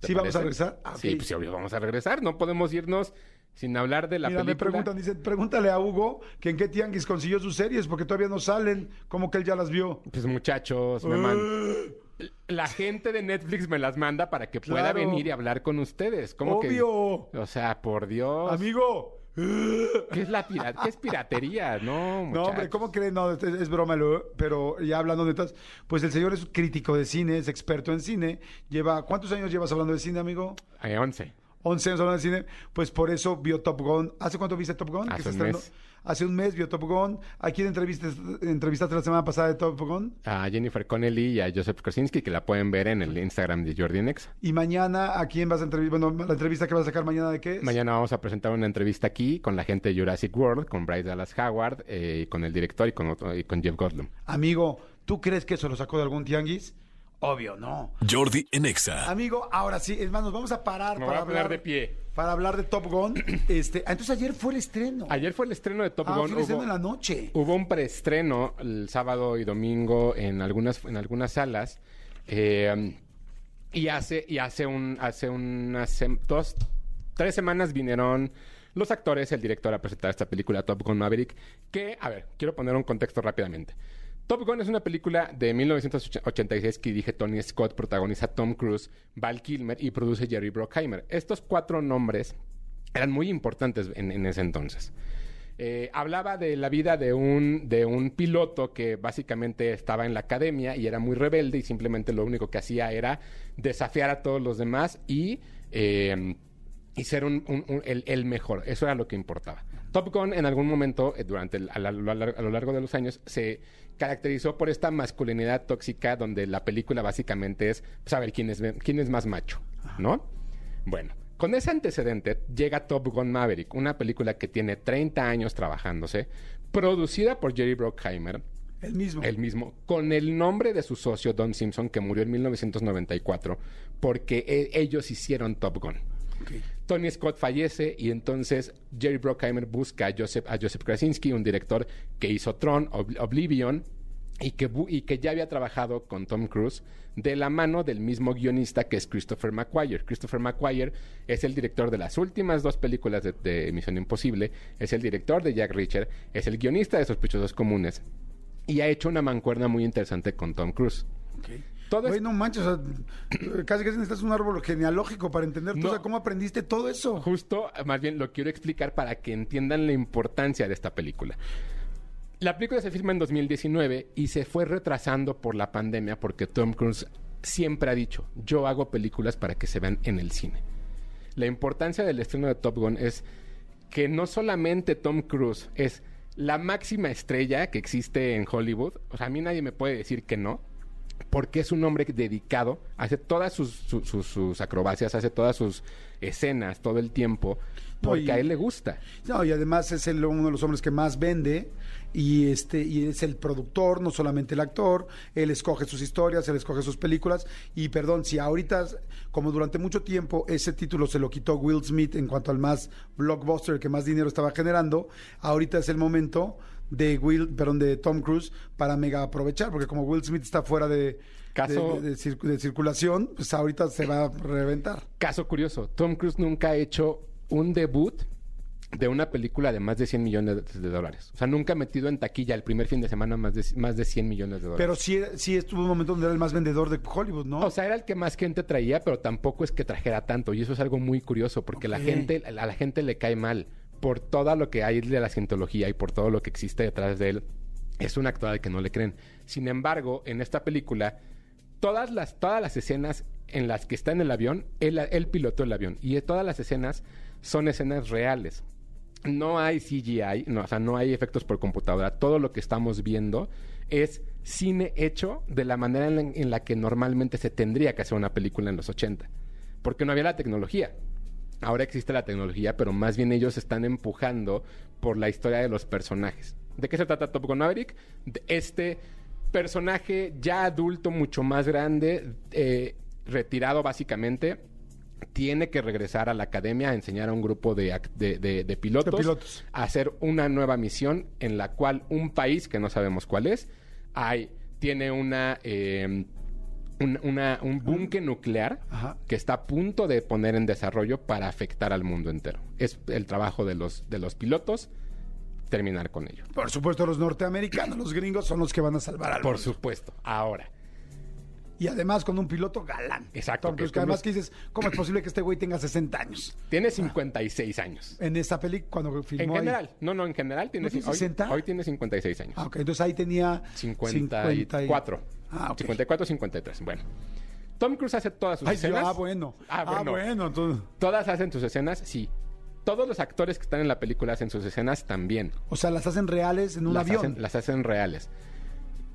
¿te ¿Sí vamos a regresar? Ah, Sí, pues sí, obvio, vamos a regresar. No podemos irnos sin hablar de la Mira, me película. preguntan, dicen, pregúntale a Hugo que en qué tianguis consiguió sus series, porque todavía no salen, como que él ya las vio. Pues muchachos, me man- (gasps) La gente de Netflix me las manda para que pueda Claro. venir y hablar con ustedes. ¿Cómo Obvio. que? O sea, por Dios. Amigo, ¿Qué es la pira- ¿Qué es piratería? No, No, hombre. ¿cómo creen? No, es, es broma, lo- pero ya hablando de todas, pues el señor es crítico de cine, es experto en cine. Lleva, ¿cuántos años llevas hablando de cine, amigo? Eh, 11. 11 años hablando de cine, pues por eso vio Top Gun. ¿Hace cuánto viste Top Gun? Hace se un mes. Hace un mes vio Top Gun. ¿A quién entrevistaste, la semana pasada de Top Gun? A Jennifer Connelly y a Joseph Krasinski, que la pueden ver en el Instagram de Jordi Nexa. Y mañana, ¿a quién vas a entrevistar? Bueno, la entrevista que vas a sacar mañana de qué es? Mañana vamos a presentar una entrevista aquí con la gente de Jurassic World, con Bryce Dallas Howard, eh, y con el director y con, otro- y con Jeff Goldblum. Amigo, ¿tú crees que eso lo sacó de algún tianguis? Obvio, no. Jordi en Exa. Amigo, ahora sí, es más, nos vamos a parar Me para voy a poner hablar de pie. Para hablar de Top Gun. (clears throat) Este, ah, entonces ayer fue el estreno. Ayer fue el estreno de Top ah, Gun. fue el estreno Hubo- en la noche. Hubo un preestreno el sábado y domingo en algunas, en algunas salas. eh, y hace, y hace un, hace unas sem- dos, tres semanas vinieron los actores, el director a presentar esta película Top Gun Maverick. Que, a ver, quiero poner un contexto rápidamente. Top Gun es una película de 1986 que dirige Tony Scott, protagoniza Tom Cruise, Val Kilmer y produce Jerry Bruckheimer. Estos cuatro nombres eran muy importantes en, ese entonces. Eh, hablaba de la vida de un, de un piloto que básicamente estaba en la academia y era muy rebelde y simplemente lo único que hacía era desafiar a todos los demás y, eh, y ser un- un- un- el, el mejor. Eso era lo que importaba. Top Gun en algún momento, eh, durante el- a, la- a lo largo de los años, se caracterizó por esta masculinidad tóxica donde la película básicamente es saber quién es, quién es más macho, ¿no? Bueno, con ese antecedente llega Top Gun Maverick, una película que tiene 30 años trabajándose, producida por Jerry Bruckheimer, El mismo. el mismo, con el nombre de su socio Don Simpson, que murió en 1994, porque e- ellos hicieron Top Gun. Tony Scott fallece y entonces Jerry Bruckheimer busca a Joseph, a Joseph Krasinski, un director que hizo Tron, Ob- Oblivion, y que, y que ya había trabajado con Tom Cruise de la mano del mismo guionista que es Christopher McQuarrie. Christopher McQuarrie es el director de las últimas dos películas de, de Misión Imposible, es el director de Jack Reacher, es el guionista de Sospechosos Comunes y ha hecho una mancuerna muy interesante con Tom Cruise. Todo Güey, es- no manches, o sea, casi casi necesitas un árbol genealógico para entender tú, No. o sea, cómo aprendiste todo eso. Justo, más bien lo quiero explicar para que entiendan la importancia de esta película. La película se filma en 2019 y se fue retrasando por la pandemia porque Tom Cruise siempre ha dicho, yo hago películas para que se vean en el cine. La importancia del estreno de Top Gun es que no solamente Tom Cruise es la máxima estrella que existe en Hollywood, o sea, a mí nadie me puede decir que no, porque es un hombre dedicado, hace todas sus, su- sus- sus acrobacias, hace todas sus escenas todo el tiempo, No, porque y- a él le gusta. No, y además es el- uno de los hombres que más vende y este y es el productor, no solamente el actor, él escoge sus historias, él escoge sus películas y perdón, si ahorita como durante mucho tiempo ese título se lo quitó Will Smith en cuanto al más blockbuster que más dinero estaba generando, ahorita es el momento de Will, perdón, de Tom Cruise para mega aprovechar, porque como Will Smith está fuera de Caso- de, de- de cir- de circulación, pues ahorita se va a reventar. Caso curioso, Tom Cruise nunca ha hecho un debut de una película de más de 100 millones de, de dólares. O sea, nunca ha metido en taquilla el primer fin de semana más de, más de 100 millones de dólares. Pero sí, sí estuvo un momento donde era el más vendedor de Hollywood, ¿no? O sea, era el que más gente traía, pero tampoco es que trajera tanto. Y eso es algo muy curioso, porque la gente, a la gente le cae mal por todo lo que hay de la cientología y por todo lo que existe detrás de él. Es un actor al que no le creen. Sin embargo, en esta película, todas las, todas las escenas en las que está en el avión, él, él pilotó el avión. Y todas las escenas son escenas reales. No hay CGI, no, o sea, no hay efectos por computadora. Todo lo que estamos viendo es cine hecho de la manera en la, en la que normalmente se tendría que hacer una película en los 80. Porque no había la tecnología. Ahora existe la tecnología, pero más bien ellos están empujando por la historia de los personajes. ¿De qué se trata Top Gun Maverick? De este personaje ya adulto, mucho más grande, eh, retirado básicamente, tiene que regresar a la academia a enseñar a un grupo de, ac- de- de- de pilotos, De pilotos. a hacer una nueva misión en la cual un país, que no sabemos cuál es, hay, tiene una... eh, un, una- un búnker nuclear Ajá. que está a punto de poner en desarrollo para afectar al mundo entero. Es el trabajo de los, de los pilotos terminar con ello. Por supuesto, los norteamericanos, los gringos son los que van a salvar al Por mundo. supuesto. Ahora, Y además con un piloto galán. Exacto, Tom Cruise, que además que dices, ¿cómo es posible que este güey tenga 60 años? Tiene 56 años. En esta película, cuando En filmó ahí. general, no, no, en general tiene, ¿No tiene hoy- 60? Hoy, tiene 56 años. Ah, ok, entonces ahí tenía 54. Ah, ok. 54, 53. Bueno. Tom Cruise hace todas sus Ay, escenas. ah, bueno. Ah, bueno. Ah, bueno, entonces. Todas hacen sus escenas, sí. Todos los actores que están en la película hacen sus escenas también. O sea, las hacen reales en un las, avión. hacen, las hacen reales.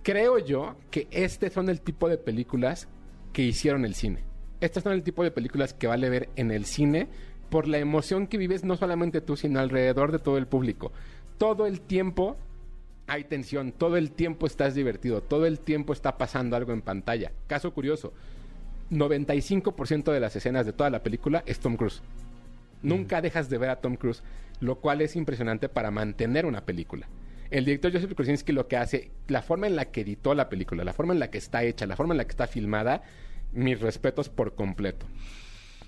Creo yo que este son el tipo de películas que hicieron el cine. Estos son el tipo de películas que vale ver en el cine por la emoción que vives no solamente tú, sino alrededor de todo el público. Todo el tiempo hay tensión, todo el tiempo estás divertido, todo el tiempo está pasando algo en pantalla. Caso curioso, 95% de las escenas de toda la película es Tom Cruise. Nunca dejas de ver a Tom Cruise, lo cual es impresionante para mantener una película. El director Joseph Kosinski lo que hace, la forma en la que editó la película, la forma en la que está hecha, la forma en la que está filmada, mis respetos por completo.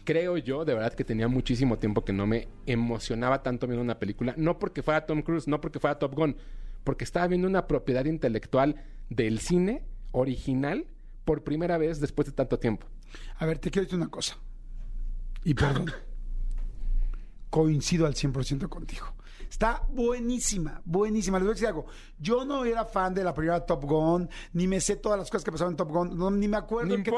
Creo yo, de verdad, que tenía muchísimo tiempo que no me emocionaba tanto viendo una película, no porque fuera Tom Cruise, no porque fuera Top Gun, porque estaba viendo una propiedad intelectual del cine original por primera vez después de tanto tiempo. A ver, te quiero decir una cosa. Y perdón. (laughs) Coincido al 100% contigo. Está buenísima, buenísima. Les voy a decir algo. Yo no era fan de la primera Top Gun, ni me sé todas las cosas que pasaban en Top Gun, no, ni me acuerdo No en qué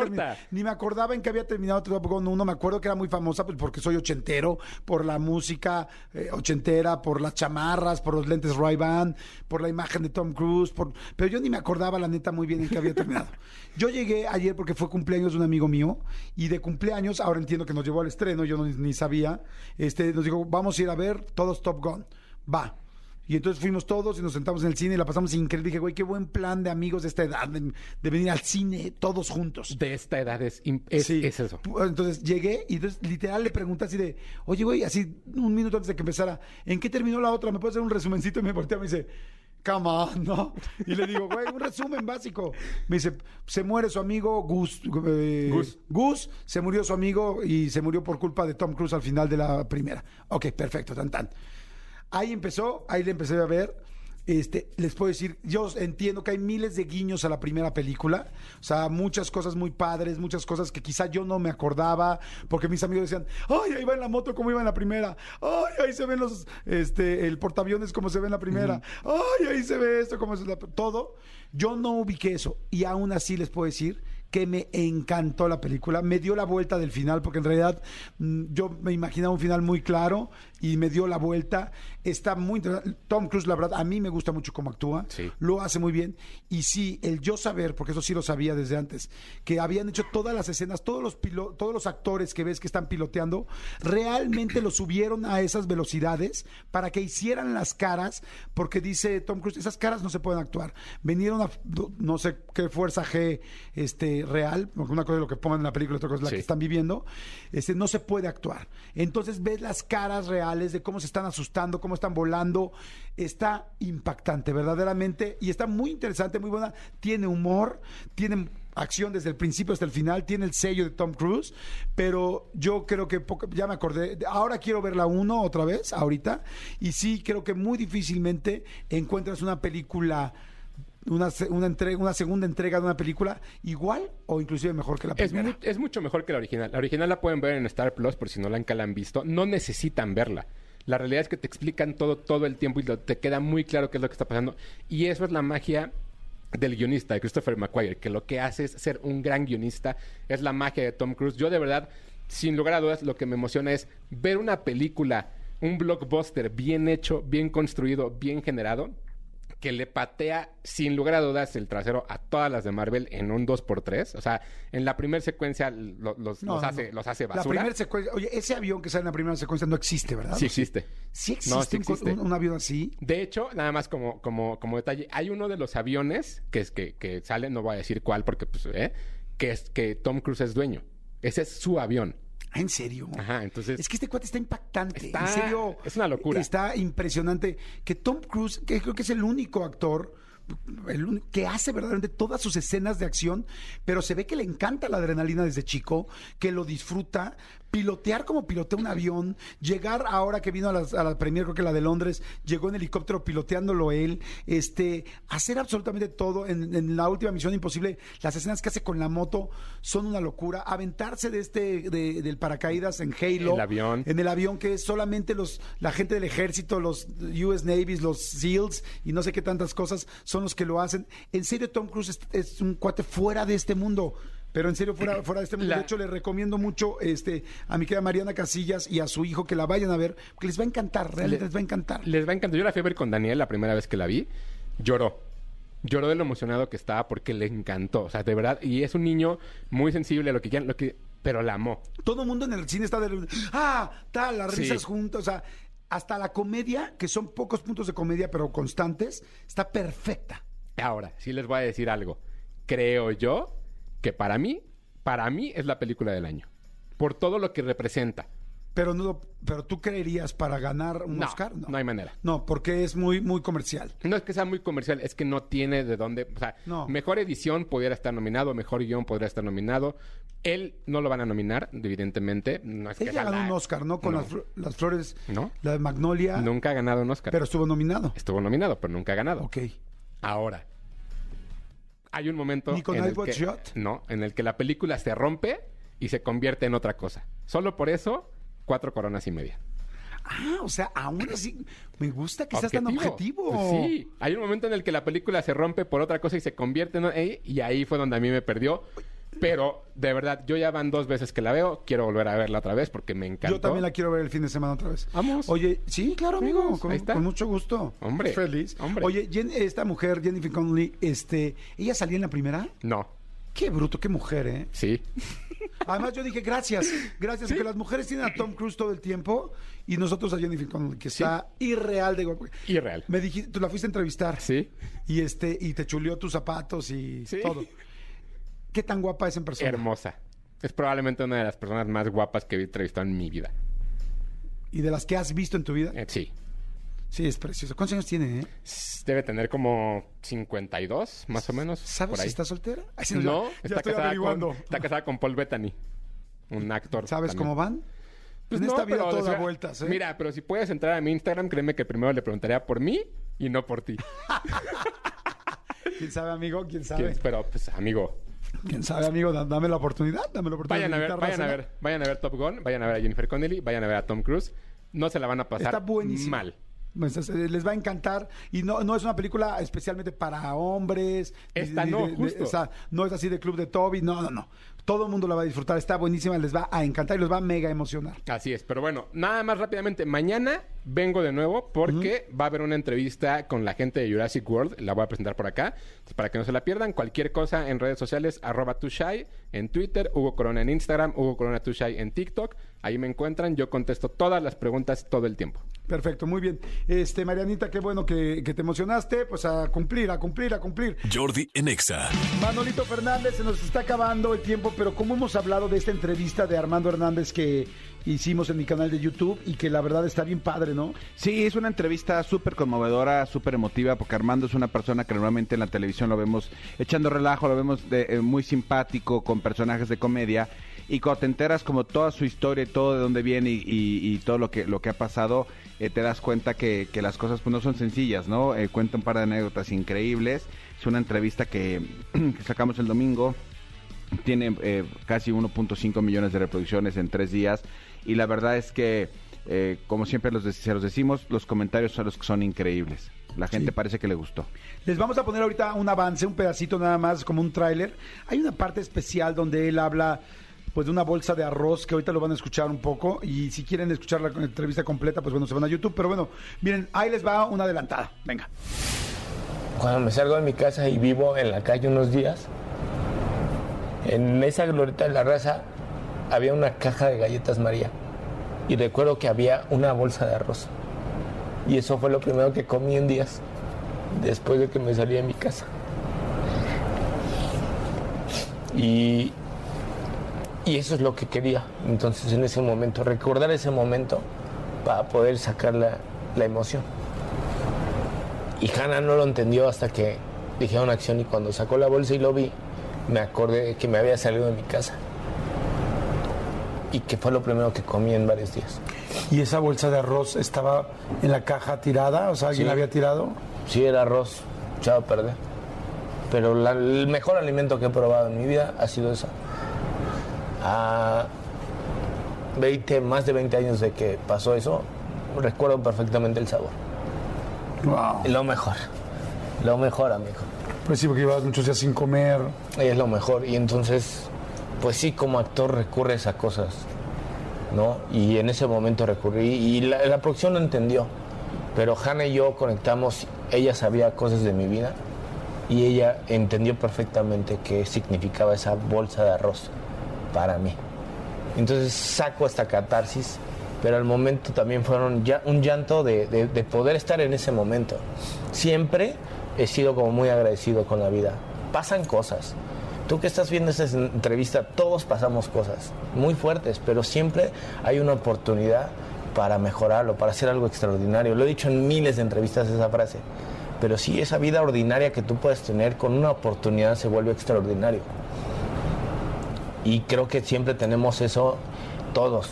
ni me acordaba en qué había terminado Top Gun 1. Me acuerdo que era muy famosa pues, porque soy ochentero, por la música eh, ochentera, por las chamarras, por los lentes Ray-Ban, por la imagen de Tom Cruise, por... pero yo ni me acordaba la neta muy bien en qué había terminado. (laughs) Yo llegué ayer porque fue cumpleaños de un amigo mío y de cumpleaños, ahora entiendo que nos llevó al estreno, yo no, ni sabía, este, nos dijo, vamos a ir a ver todos Top Gun. Va. Y entonces fuimos todos y nos sentamos en el cine y la pasamos increíble. Dije, güey, qué buen plan de amigos de esta edad, de, de venir al cine todos juntos. De esta edad es, es, Sí. es eso. Entonces llegué y entonces literal le pregunté así de, oye, güey, así un minuto antes de que empezara, ¿en qué terminó la otra? ¿Me puedes hacer un resumencito? Y me voltea y me dice, come on, ¿no? Y le digo, güey, un resumen básico. Me dice, se muere su amigo Gus. eh, Gus. Gus, se murió su amigo y se murió por culpa de Tom Cruise al final de la primera. Ok, perfecto, tan tan. Ahí empezó, ahí le empecé a ver. Este, les puedo decir, yo entiendo que hay miles de guiños a la primera película, o sea, muchas cosas muy padres, muchas cosas que quizá yo no me acordaba, porque mis amigos decían, ay, ahí va en la moto como iba en la primera, ay, ahí se ven los, este, el portaaviones como se ve en la primera, ay, ahí se ve esto como es la, todo. Yo no ubiqué eso, y aún así les puedo decir que me encantó la película, me dio la vuelta del final, porque en realidad mm, yo me imaginaba un final muy claro y me dio la vuelta. Está muy interesante. Tom Cruise, la verdad, a mí me gusta mucho cómo actúa, Sí. lo hace muy bien. Y sí, el yo saber, porque eso sí lo sabía desde antes, que habían hecho todas las escenas, todos los, pilo- todos los actores que ves que están piloteando, realmente los subieron a esas velocidades para que hicieran las caras, porque dice Tom Cruise, esas caras no se pueden actuar. Vinieron a, no sé qué fuerza G este, real, porque una cosa es lo que pongan en la película, otra cosa es la Sí. que están viviendo, este, no se puede actuar. Entonces ves las caras reales de cómo se están asustando, cómo están volando. Está impactante, verdaderamente, y está muy interesante, muy buena. Tiene humor, tiene acción desde el principio hasta el final, tiene el sello de Tom Cruise, pero yo creo que poco- ya me acordé, ahora quiero ver la uno otra vez, ahorita, y sí creo que muy difícilmente encuentras una película una, una, entrega, una segunda entrega de una película igual o inclusive mejor que la Es, primera. mu- es mucho mejor que la original. La original la pueden ver en Star Plus por si no la han, la han visto. No necesitan verla. La realidad es que te explican todo todo el tiempo y lo- te queda muy claro qué es lo que está pasando. Y eso es la magia del guionista, de Christopher McQuarrie, que lo que hace es ser un gran guionista. Es la magia de Tom Cruise. Yo de verdad, sin lugar a dudas, lo que me emociona es ver una película, un blockbuster bien hecho, bien construido, bien generado que le patea sin lugar a dudas el trasero a todas las de Marvel en un 2x3. O sea, en la primera secuencia lo- los, No, los no, hace, no. los hace La basura. primera secuencia, oye, ese avión que sale en la primera secuencia no existe, ¿verdad? Sí existe. Sí existe, No, sí existe. Un, un avión así. De hecho, nada más como, como, como detalle, hay uno de los aviones que, es que, que sale, no voy a decir cuál porque pues, ¿eh? que es que Tom Cruise es dueño. Ese es su avión. Ah, ¿En serio? Ajá, entonces Es que este cuate está impactante. Está- en serio. es una locura. Está impresionante. Que Tom Cruise, que creo que es el único actor el único- que hace verdaderamente todas sus escenas de acción, pero se ve que le encanta la adrenalina desde chico, que lo disfruta, pilotear como pilotea un avión, llegar ahora que vino a, las- a la premier, creo que la de Londres, llegó en helicóptero piloteándolo él, este, hacer absolutamente todo. En, en la última Misión Imposible, las escenas que hace con la moto son una locura. Aventarse de este, de- del paracaídas en Halo. El avión. En el avión que es solamente los, la gente del ejército, los US Navies, los SEALs y no sé qué tantas cosas son los que lo hacen. En serio, Tom Cruise es, es un cuate fuera de este mundo. Pero en serio, fuera, fuera de este mundo. La- De hecho, le recomiendo mucho este, a mi querida Mariana Casillas y a su hijo que la vayan a ver, porque les va a encantar, realmente Le- les va a encantar. Les va a encantar. Yo la fui a ver con Daniel la primera vez que la vi. Lloró. Lloró de lo emocionado que estaba porque le encantó. O sea, de verdad. Y es un niño muy sensible a lo que quieran, lo que, pero la amó. Todo el mundo en el cine está de ah, tal, las Sí. risas juntas, o sea, hasta la comedia, que son pocos puntos de comedia, pero constantes, está perfecta. Ahora, sí les voy a decir algo. Creo yo que para mí, para mí es la película del año. Por todo lo que representa. Pero no, pero tú creerías para ganar un No, Oscar, no hay manera. No, porque es muy, muy comercial. No es que sea muy comercial, es que no tiene de dónde. O sea, No. mejor edición pudiera estar nominado, mejor guion podría estar nominado. Él no lo van a nominar, evidentemente. No es que Ella sea ganó la- un Oscar, ¿no? Con No. Las, las flores, ¿No? la de Magnolia, Nunca ha ganado un Oscar. pero estuvo nominado. Estuvo nominado, pero nunca ha ganado. Ok. Ahora, hay un momento ¿Ni con en el, que, Shot? no, en el que la película se rompe y se convierte en otra cosa. Solo por eso, cuatro coronas y media. Ah, o sea, aún así, me gusta que seas tan objetivo. Pues sí, hay un momento en el que la película se rompe por otra cosa y se convierte en... Y ahí fue donde a mí me perdió. Pero, de verdad, yo ya van dos veces que la veo. Quiero volver a verla otra vez porque me encantó. Yo también la quiero ver el fin de semana otra vez. Vamos. Oye, sí, claro, amigo, con, ahí está. con mucho gusto. Hombre, Feliz. hombre. Oye, Jen- esta mujer, Jennifer Connelly, este, ¿ella salía en la primera? No, Qué bruto, qué mujer, ¿eh? sí. (laughs) Además, yo dije, gracias, gracias, porque las mujeres tienen a Tom Cruise todo el tiempo y nosotros a Jennifer Connelly, que está irreal de. Irreal. Me dijiste, tú la fuiste a entrevistar. Sí. Y este, y te chuleó tus zapatos y Sí. todo. (laughs) ¿Qué tan guapa es en persona? Hermosa. Es probablemente una de las personas más guapas que he entrevistado en mi vida. ¿Y de las que has visto en tu vida? Eh, sí. Sí, es precioso. ¿Cuántos años tiene, eh? Debe tener como 52, más o menos. ¿Sabes si está soltera? (laughs) Ay, No, ya está, estoy casada averiguando. con, está casada con Paul Bettany, un actor. ¿Sabes también. cómo van? Pues en no, esta vida pero, todo o sea, da vueltas, ¿eh? Mira, pero si puedes entrar a mi Instagram, créeme que primero le preguntaría por mí y no por ti. (laughs) ¿Quién sabe, amigo? ¿Quién sabe? ¿Quién? Pero, pues, amigo, ¿Quién sabe, amigo? Da- Dame la oportunidad, dame la oportunidad. vayan a ver, vayan a ver, vayan a ver Top Gun, vayan a ver a Jennifer Connelly, vayan a ver a Tom Cruise. No se la van a pasar Está buenísimo. mal. Pues, es- les va a encantar y no, no es una película especialmente para hombres. Esta no, de- de- justo. o sea, no es así de club de Toby, no, no, no. Todo el mundo la va a disfrutar, está buenísima, les va a encantar y los va a mega emocionar. Así es, pero bueno, nada más rápidamente. Mañana vengo de nuevo porque va a haber una entrevista con la gente de Jurassic World. La voy a presentar por acá. Entonces, para que no se la pierdan, cualquier cosa en redes sociales, arroba tushai en Twitter, Hugo Corona en Instagram, Hugo Corona Tushai en TikTok. Ahí me encuentran. Yo contesto todas las preguntas todo el tiempo. Perfecto, muy bien. Este, Marianita, qué bueno que, que te emocionaste. Pues a cumplir, a cumplir, a cumplir. Jordi en Exa. Manolito Fernández, se nos está acabando el tiempo, pero como hemos hablado de esta entrevista de Armando Hernández que hicimos en mi canal de YouTube y que la verdad está bien padre, ¿no? Sí, es una entrevista súper conmovedora, súper emotiva, porque Armando es una persona que normalmente en la televisión lo vemos echando relajo, lo vemos de- eh, muy simpático, con personajes de comedia, y cuando te enteras como toda su historia y todo de dónde viene y, y- y todo lo que, lo que ha pasado, eh, te das cuenta que, que las cosas pues no son sencillas, ¿no? Eh, cuenta un par de anécdotas increíbles, es una entrevista que, (clears throat) que sacamos el domingo, tiene eh, casi 1.5 millones de reproducciones en tres días y la verdad es que eh, como siempre los se los decimos los comentarios son los que son increíbles la gente Sí. parece que le gustó Les vamos a poner ahorita un avance, un pedacito nada más, como un tráiler. Hay una parte especial donde él habla pues de una bolsa de arroz que ahorita lo van a escuchar un poco y si quieren escuchar la entrevista completa pues bueno se van a YouTube pero bueno miren ahí les va una adelantada venga Cuando me salgo de mi casa y vivo en la calle unos días, en esa glorieta de la raza había una caja de galletas María. Y recuerdo que había una bolsa de arroz. Y eso fue lo primero que comí en días, después de que me salí de mi casa. Y, y eso es lo que quería. Entonces en ese momento, recordar ese momento para poder sacar la, la emoción. Y Hannah no lo entendió hasta que dijeron acción y cuando sacó la bolsa y lo vi, me acordé de que me había salido de mi casa. y que fue lo primero que comí en varios días. ¿Y esa bolsa de arroz estaba en la caja tirada? O sea, ¿alguien Sí. la había tirado? Sí, era arroz, echado a perder. Pero la- el mejor alimento que he probado en mi vida ha sido esa. A 20, más de 20 años de que pasó eso, recuerdo perfectamente el sabor. Wow. Lo mejor. Lo mejor, amigo. Pues sí, porque llevabas muchos días sin comer. Es lo mejor. Y entonces, pues sí, como actor recurres a cosas, ¿no? Y en ese momento recurrí. Y la, la producción no entendió. Pero Hannah y yo conectamos. Ella sabía cosas de mi vida. Y ella entendió perfectamente qué significaba esa bolsa de arroz para mí. Entonces saco esta catarsis. Pero al momento también fueron un llanto de, de- de poder estar en ese momento. Siempre he sido como muy agradecido con la vida. Pasan cosas. Tú que estás viendo esta entrevista, todos pasamos cosas muy fuertes, pero siempre hay una oportunidad para mejorarlo, para hacer algo extraordinario. Lo he dicho en miles de entrevistas esa frase. Pero sí, esa vida ordinaria que tú puedes tener con una oportunidad se vuelve extraordinario. Y creo que siempre tenemos eso todos.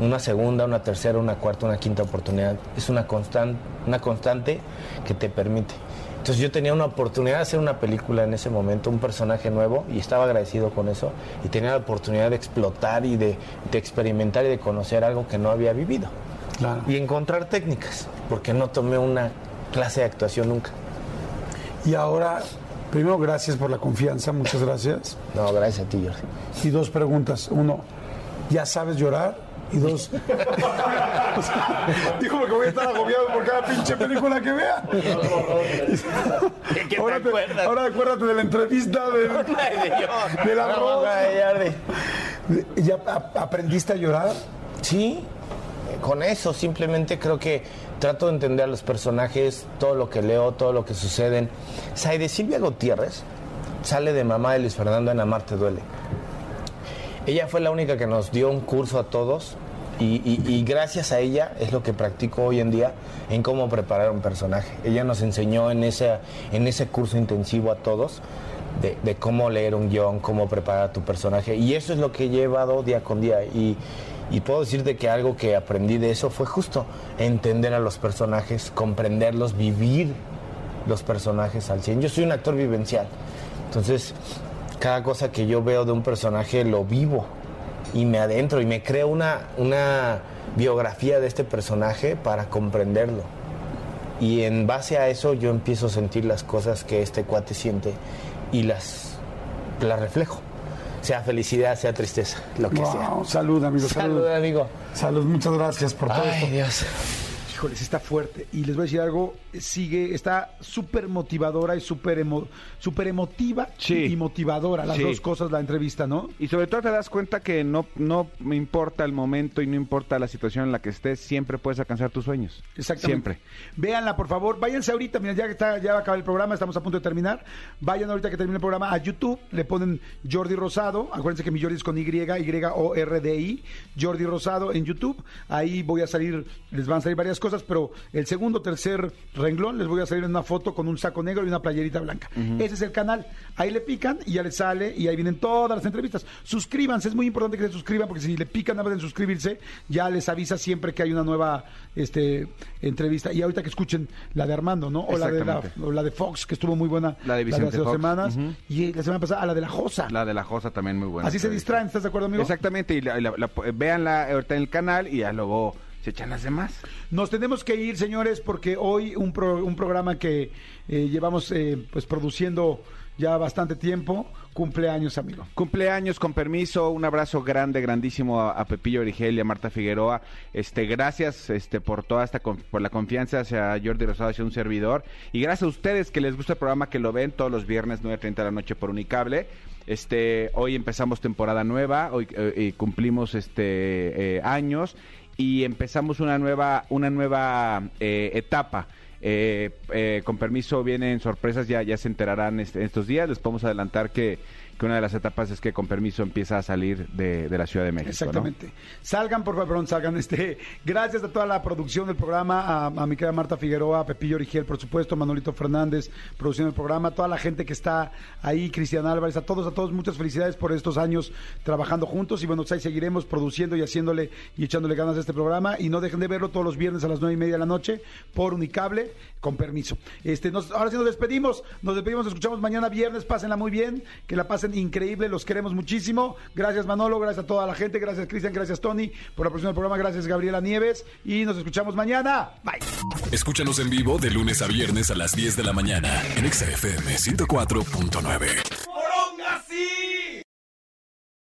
Una segunda, una tercera, una cuarta, una quinta oportunidad. Es una, constan- una constante que te permite. Entonces yo tenía una oportunidad de hacer una película en ese momento, un personaje nuevo, y estaba agradecido con eso. Y tenía la oportunidad de explotar y de, de experimentar y de conocer algo que no había vivido. Claro. Y encontrar técnicas, porque no tomé una clase de actuación nunca. Y ahora, primero, gracias por la confianza, muchas gracias. No, gracias a ti, Jordi. Y dos preguntas. Uno, ¿ya sabes llorar? Y dos, (laughs) dijo que voy a estar agobiado por cada pinche película que vea. (laughs) ¿Qué te ahora, te- acuerdas? ahora acuérdate de la entrevista del, del arroz. ¿Ya aprendiste a llorar? Sí, con eso simplemente creo que trato de entender a los personajes, todo lo que leo, todo lo que suceden. Saide Silvia Gutiérrez sale de mamá de Luis Fernando en Amarte Duele. Ella fue la única que nos dio un curso a todos y, gracias a ella es lo que practico hoy en día en cómo preparar un personaje. Ella nos enseñó en ese, en ese curso intensivo a todos de, de cómo leer un guion, cómo preparar a tu personaje y eso es lo que he llevado día con día y, y puedo decirte que algo que aprendí de eso fue justo entender a los personajes, comprenderlos, vivir los personajes al 100. Yo soy un actor vivencial, entonces cada cosa que yo veo de un personaje lo vivo y me adentro y me creo una, una biografía de este personaje para comprenderlo. Y en base a eso yo empiezo a sentir las cosas que este cuate siente y las, las reflejo. Sea felicidad, sea tristeza, lo que sea. Wow, salud, amigo, salud. Salud, amigo. Salud, muchas gracias por todo Ay, esto. Dios. Híjoles, está fuerte. Y les voy a decir algo, sigue, está súper motivadora y súper emo- súper emotiva Sí. y motivadora, las Sí. dos cosas, la entrevista, ¿no? Y sobre todo te das cuenta que no, no me importa el momento y no importa la situación en la que estés, siempre puedes alcanzar tus sueños. Exactamente. Siempre. Véanla, por favor. Váyanse ahorita, mira, ya que está, ya va a acabar el programa, estamos a punto de terminar. Vayan ahorita que termine el programa a YouTube, le ponen Jordi Rosado. Acuérdense que mi Jordi es con Y, Y-O-R-D-I. Jordi Rosado en YouTube. Ahí voy a salir, les van a salir varias cosas, pero el segundo, tercer renglón les voy a salir en una foto con un saco negro y una playerita blanca. Ese es el canal. Ahí le pican y ya les sale y ahí vienen todas las entrevistas. Suscríbanse, es muy importante que se suscriban porque si le pican nada más en suscribirse, ya les avisa siempre que hay una nueva este, entrevista. Y ahorita que escuchen la de Armando, ¿no? O la de, la, Exactamente. o la de Fox, que estuvo muy buena. La de Vicente hace dos Fox. semanas. Y la semana pasada, a la de la Josa. La de la Josa también muy buena. Así se distraen, ¿estás de acuerdo, amigo? Exactamente, y la, la- la- véanla ahorita en el canal y ya luego se echan las demás. Nos tenemos que ir, señores, porque hoy un, pro- un programa que eh, llevamos eh, pues produciendo ya bastante tiempo, cumpleaños, amigo. Cumpleaños, con permiso, un abrazo grande, grandísimo a, a Pepillo Origel y a Marta Figueroa. Este, gracias este, por toda esta por la confianza hacia Jordi Rosado, hacia un servidor. Y gracias a ustedes que les gusta el programa, que lo ven todos los viernes 9.30 de la noche por Unicable. Este, hoy empezamos temporada nueva, hoy eh, cumplimos este eh, años y empezamos una nueva, una nueva eh, etapa. Eh, eh, con permiso vienen sorpresas, ya, ya se enterarán estos días. Les podemos adelantar que, que una de las etapas es que con permiso empieza a salir de, de la Ciudad de México. Exactamente. Salgan, por favor, salgan. Este, gracias a toda la producción del programa, a, a mi querida Marta Figueroa, a Pepillo Origel, por supuesto, Manolito Fernández, producción del programa, toda la gente que está ahí, Cristian Álvarez, a todos, a todos, muchas felicidades por estos años trabajando juntos y bueno, pues ahí seguiremos produciendo y haciéndole y echándole ganas a este programa y no dejen de verlo todos los viernes a las nueve y media de la noche por Unicable, con permiso. Este, ahora sí nos despedimos, nos despedimos, nos escuchamos mañana viernes, pásenla muy bien, que la pasen increíble, los queremos muchísimo. Gracias Manolo, gracias a toda la gente, gracias Cristian, gracias Tony por la producción del programa, gracias Gabriela Nieves y nos escuchamos mañana. Bye. Escúchanos en vivo de lunes a viernes a las 10 de la mañana en Exa FM 104.9.